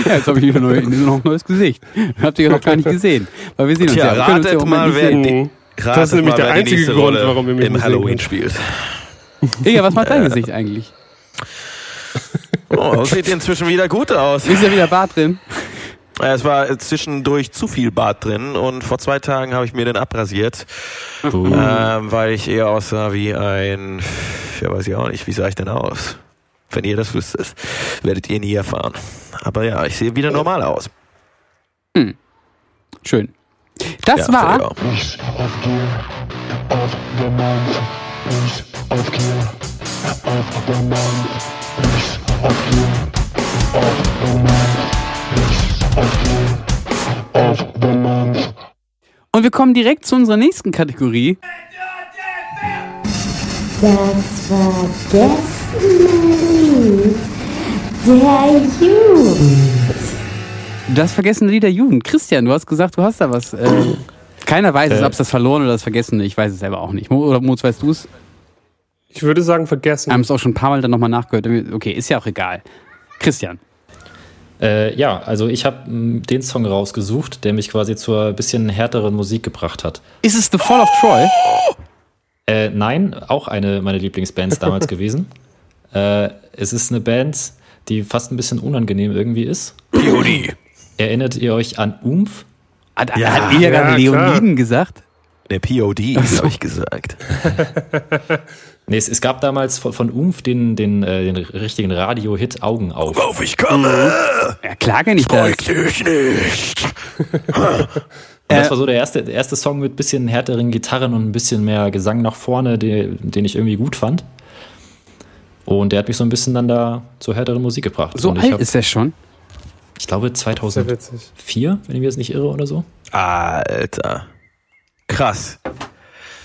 Ja, jetzt habe ich wieder neu, noch ein neues Gesicht. Habt ihr ja noch gar nicht gesehen. Weil wir sehen uns Tja, ja. wir können uns ja ratet im mal, nicht wer sehen. die, Mhm. ratet Das ist nämlich mal, der einzige Grund, Rolle warum ihr mich im Halloween spielt. Digga, was macht dein Gesicht eigentlich? Oh, sieht inzwischen wieder gut aus. Ist ja wieder Bart drin. Es war zwischendurch zu viel Bart drin und vor zwei Tagen habe ich mir den abrasiert, ähm, weil ich eher aussah wie ein, ja weiß ich auch nicht, wie sah ich denn aus? Wenn ihr das wüsstet, werdet ihr nie erfahren. Aber ja, ich sehe wieder normal aus. Schön. Das ja, war of Gear of the Month. Peace of Gear of the Month. Peace of Gear of Und wir kommen direkt zu unserer nächsten Kategorie. Das vergessene Lied der Jugend. Das vergessene Lied der Jugend. Christian, du hast gesagt, du hast da was. Äh, keiner weiß es, Äh. ob es das verloren oder das vergessene. Ich weiß es selber auch nicht. Mo, oder Moz, weißt du es? Ich würde sagen, vergessen. Wir haben es auch schon ein paar Mal dann nochmal nachgehört. Okay, ist ja auch egal. Christian. Äh, ja, also ich habe den Song rausgesucht, der mich quasi zur bisschen härteren Musik gebracht hat. Ist es The Fall of Troy? Äh, nein, auch eine meiner Lieblingsbands damals gewesen. Äh, es ist eine Band, die fast ein bisschen unangenehm irgendwie ist. POD. Erinnert ihr euch an Umf? Hat, Ja. hat ihr ja gerade Ja, klar. Leoniden gesagt? Der POD, habe ich gesagt. Nee, es, es gab damals von, von Umf den, den, äh, den richtigen Radio-Hit Augen auf. Auf, ich komme! Ja, klar kenn ich das. Dich nicht! Und das war so der erste, der erste Song mit bisschen härteren Gitarren und ein bisschen mehr Gesang nach vorne, den, den ich irgendwie gut fand. Und der hat mich so ein bisschen dann da zur härteren Musik gebracht. So und ich alt hab- ist er schon. Ich glaube Sehr 2004, witzig. wenn ich mich jetzt nicht irre oder so. Alter. Krass.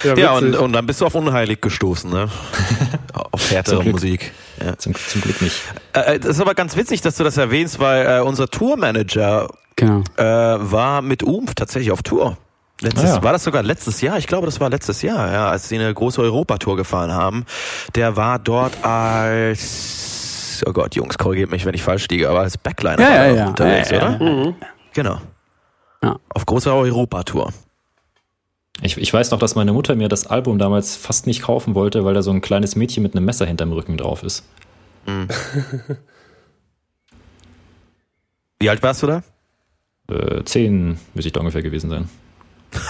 Ja, Ja, und, und dann bist du auf unheilig gestoßen, ne? auf härtere. Musik. Ja. Zum, zum Glück nicht. Äh, das ist aber ganz witzig, dass du das erwähnst, weil äh, unser Tourmanager Genau. äh, war mit Umf tatsächlich auf Tour. Letztes, Ah, ja. War das sogar letztes Jahr? Ich glaube, das war letztes Jahr, ja, als sie eine große Europatour gefahren haben. Der war dort als, oh Gott, Jungs, korrigiert mich, wenn ich falsch liege, aber als Backliner Ja, ja, er ja. unterwegs, Ja, ja, oder? Mhm. Genau. Ja. Auf großer Europatour. Ich, ich weiß noch, dass meine Mutter mir das Album damals fast nicht kaufen wollte, weil da so ein kleines Mädchen mit einem Messer hinterm Rücken drauf ist. Wie alt warst du da? Äh, zehn müsste ich da ungefähr gewesen sein.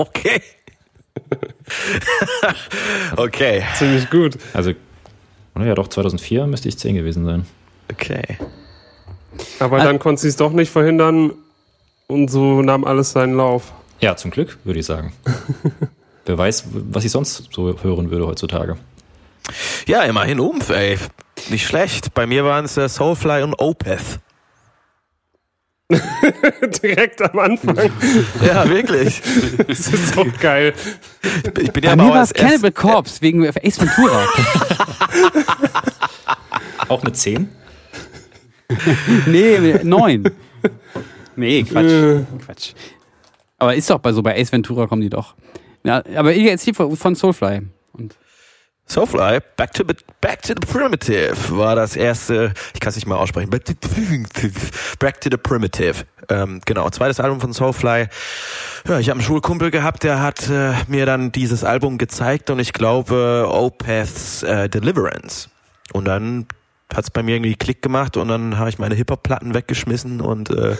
Okay. okay. Ziemlich gut. Also, naja, doch, 2004 müsste ich zehn gewesen sein. Okay. Aber dann konnte sie es doch nicht verhindern und so nahm alles seinen Lauf. Ja, zum Glück, würde ich sagen. Wer weiß, was ich sonst so hören würde heutzutage. Ja, immerhin Umf, ey. Nicht schlecht. Bei mir waren es äh, Soulfly und Opeth. Direkt am Anfang. Ja, wirklich. Das ist so geil. Ich bin Bei ja mir aber war auch es Cannibal Corpse wegen Ace Ventura. Auch mit zehn? nee, neun. Nee, Quatsch. Äh. Quatsch. Aber ist doch bei so bei Ace Ventura kommen die doch. Ja, aber jetzt hier von Soulfly. Und Soulfly, Back to, the- Back to the Primitive war das erste, ich kann es nicht mal aussprechen, Back to, Back to the Primitive. Ähm, genau, zweites Album von Soulfly. Ja, ich habe einen Schulkumpel gehabt, der hat äh, mir dann dieses Album gezeigt und ich glaube Opeth's äh, Deliverance. Und dann hat's bei mir irgendwie Klick gemacht und dann habe ich meine Hip-Hop-Platten weggeschmissen und äh,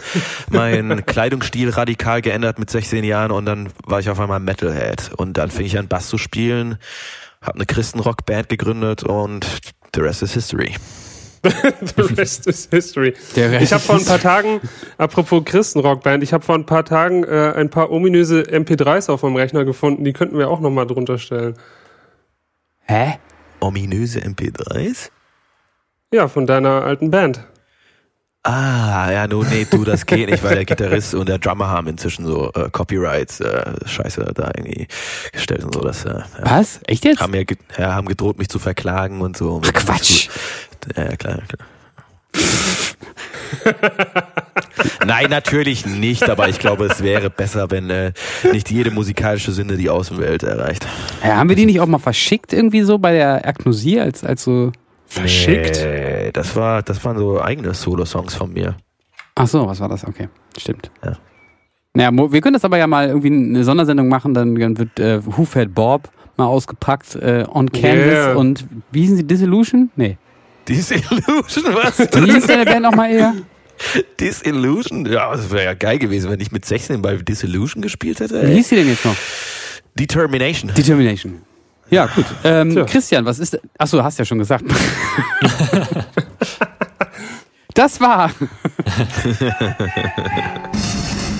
meinen Kleidungsstil radikal geändert mit 16 Jahren und dann war ich auf einmal Metalhead und dann fing ich an Bass zu spielen, habe eine Christenrock-Band gegründet und the rest is history. The rest is history. Der Rest Ich habe vor ein paar Tagen, apropos Christenrockband, ich habe vor ein paar Tagen äh, ein paar ominöse MP3s auf meinem Rechner gefunden, die könnten wir auch nochmal drunter stellen. Hä? Ominöse MP3s? Ja, von deiner alten Band. Ah, ja, no, nee, du, das geht nicht, weil der Gitarrist und der Drummer haben inzwischen so äh, Copyrights, äh, Scheiße da irgendwie gestellt und so. Das, äh, ja. Was? Echt jetzt? haben, mir ge ja, haben gedroht, mich zu verklagen und so. Ach, Quatsch. Ja, ja, klar, klar. Nein, natürlich nicht, aber ich glaube, es wäre besser, wenn äh, nicht jede musikalische Sünde die Außenwelt erreicht. Ja, haben wir die nicht auch mal verschickt irgendwie so bei der Agnosie als, als so Verschickt? Nee, das war, das waren so eigene Solo-Songs von mir. Ach so, was war das? Okay, stimmt. Ja. Naja, wir können das aber ja mal irgendwie eine Sondersendung machen, dann, dann wird äh, Who Fed Bob mal ausgepackt äh, on Canvas Yeah. und wie hießen sie? Disillusion? Nee. Disillusion, was? Wie hieß deine Band nochmal eher? Disillusion? Ja, das wäre ja geil gewesen, wenn ich mit 16 bei Disillusion gespielt hätte. Wie Ey. hieß sie denn jetzt noch? Determination. Determination. Ja, gut. Ähm, Tja. Christian, was ist. Achso, hast ja schon gesagt. das war.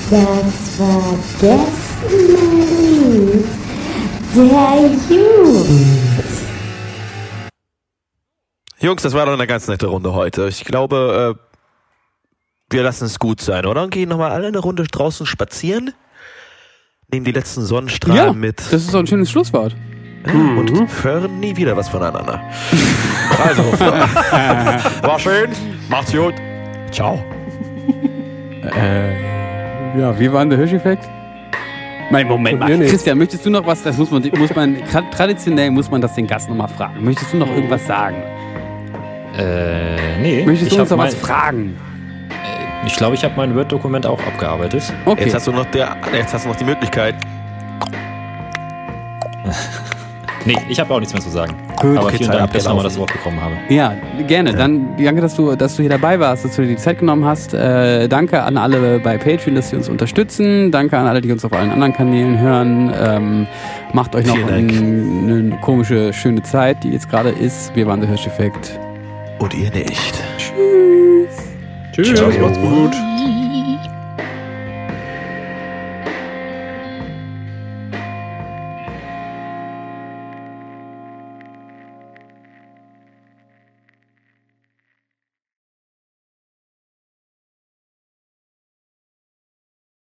Das war Gästenlied der Jugend. Jungs, das war doch eine ganz nette Runde heute. Ich glaube, äh, wir lassen es gut sein, oder? Und gehen nochmal alle eine Runde draußen spazieren. Nehmen die letzten Sonnenstrahlen Ja, mit das ist doch ein schönes Schlusswort. Und hören nie wieder was voneinander. Also, war schön. Macht's gut. Ciao. Äh, ja, wie war denn der Hirscheffekt? Mein Moment mal. Christian, möchtest du noch was? Das muss man, muss man tra- traditionell muss man das den Gast nochmal fragen. Möchtest du noch irgendwas sagen? Äh, nee. Möchtest ich du uns noch was fragen? Ich glaube, ich habe mein Word-Dokument auch abgearbeitet. Okay. Jetzt hast du noch der, jetzt hast du noch die Möglichkeit. Nee, ich habe auch nichts mehr zu sagen. Gut, Aber okay, vielen Dank, dass ich nochmal abgelaufen. das Wort bekommen habe. Ja, gerne. Dann danke, dass du, dass du hier dabei warst, dass du dir die Zeit genommen hast. Äh, danke an alle bei Patreon, dass sie uns unterstützen. Danke an alle, die uns auf allen anderen Kanälen hören. Ähm, macht euch noch eine komische, schöne Zeit, die jetzt gerade ist. Wir waren der Hirscheffekt. Und ihr nicht. Tschüss, Ciao. macht's gut.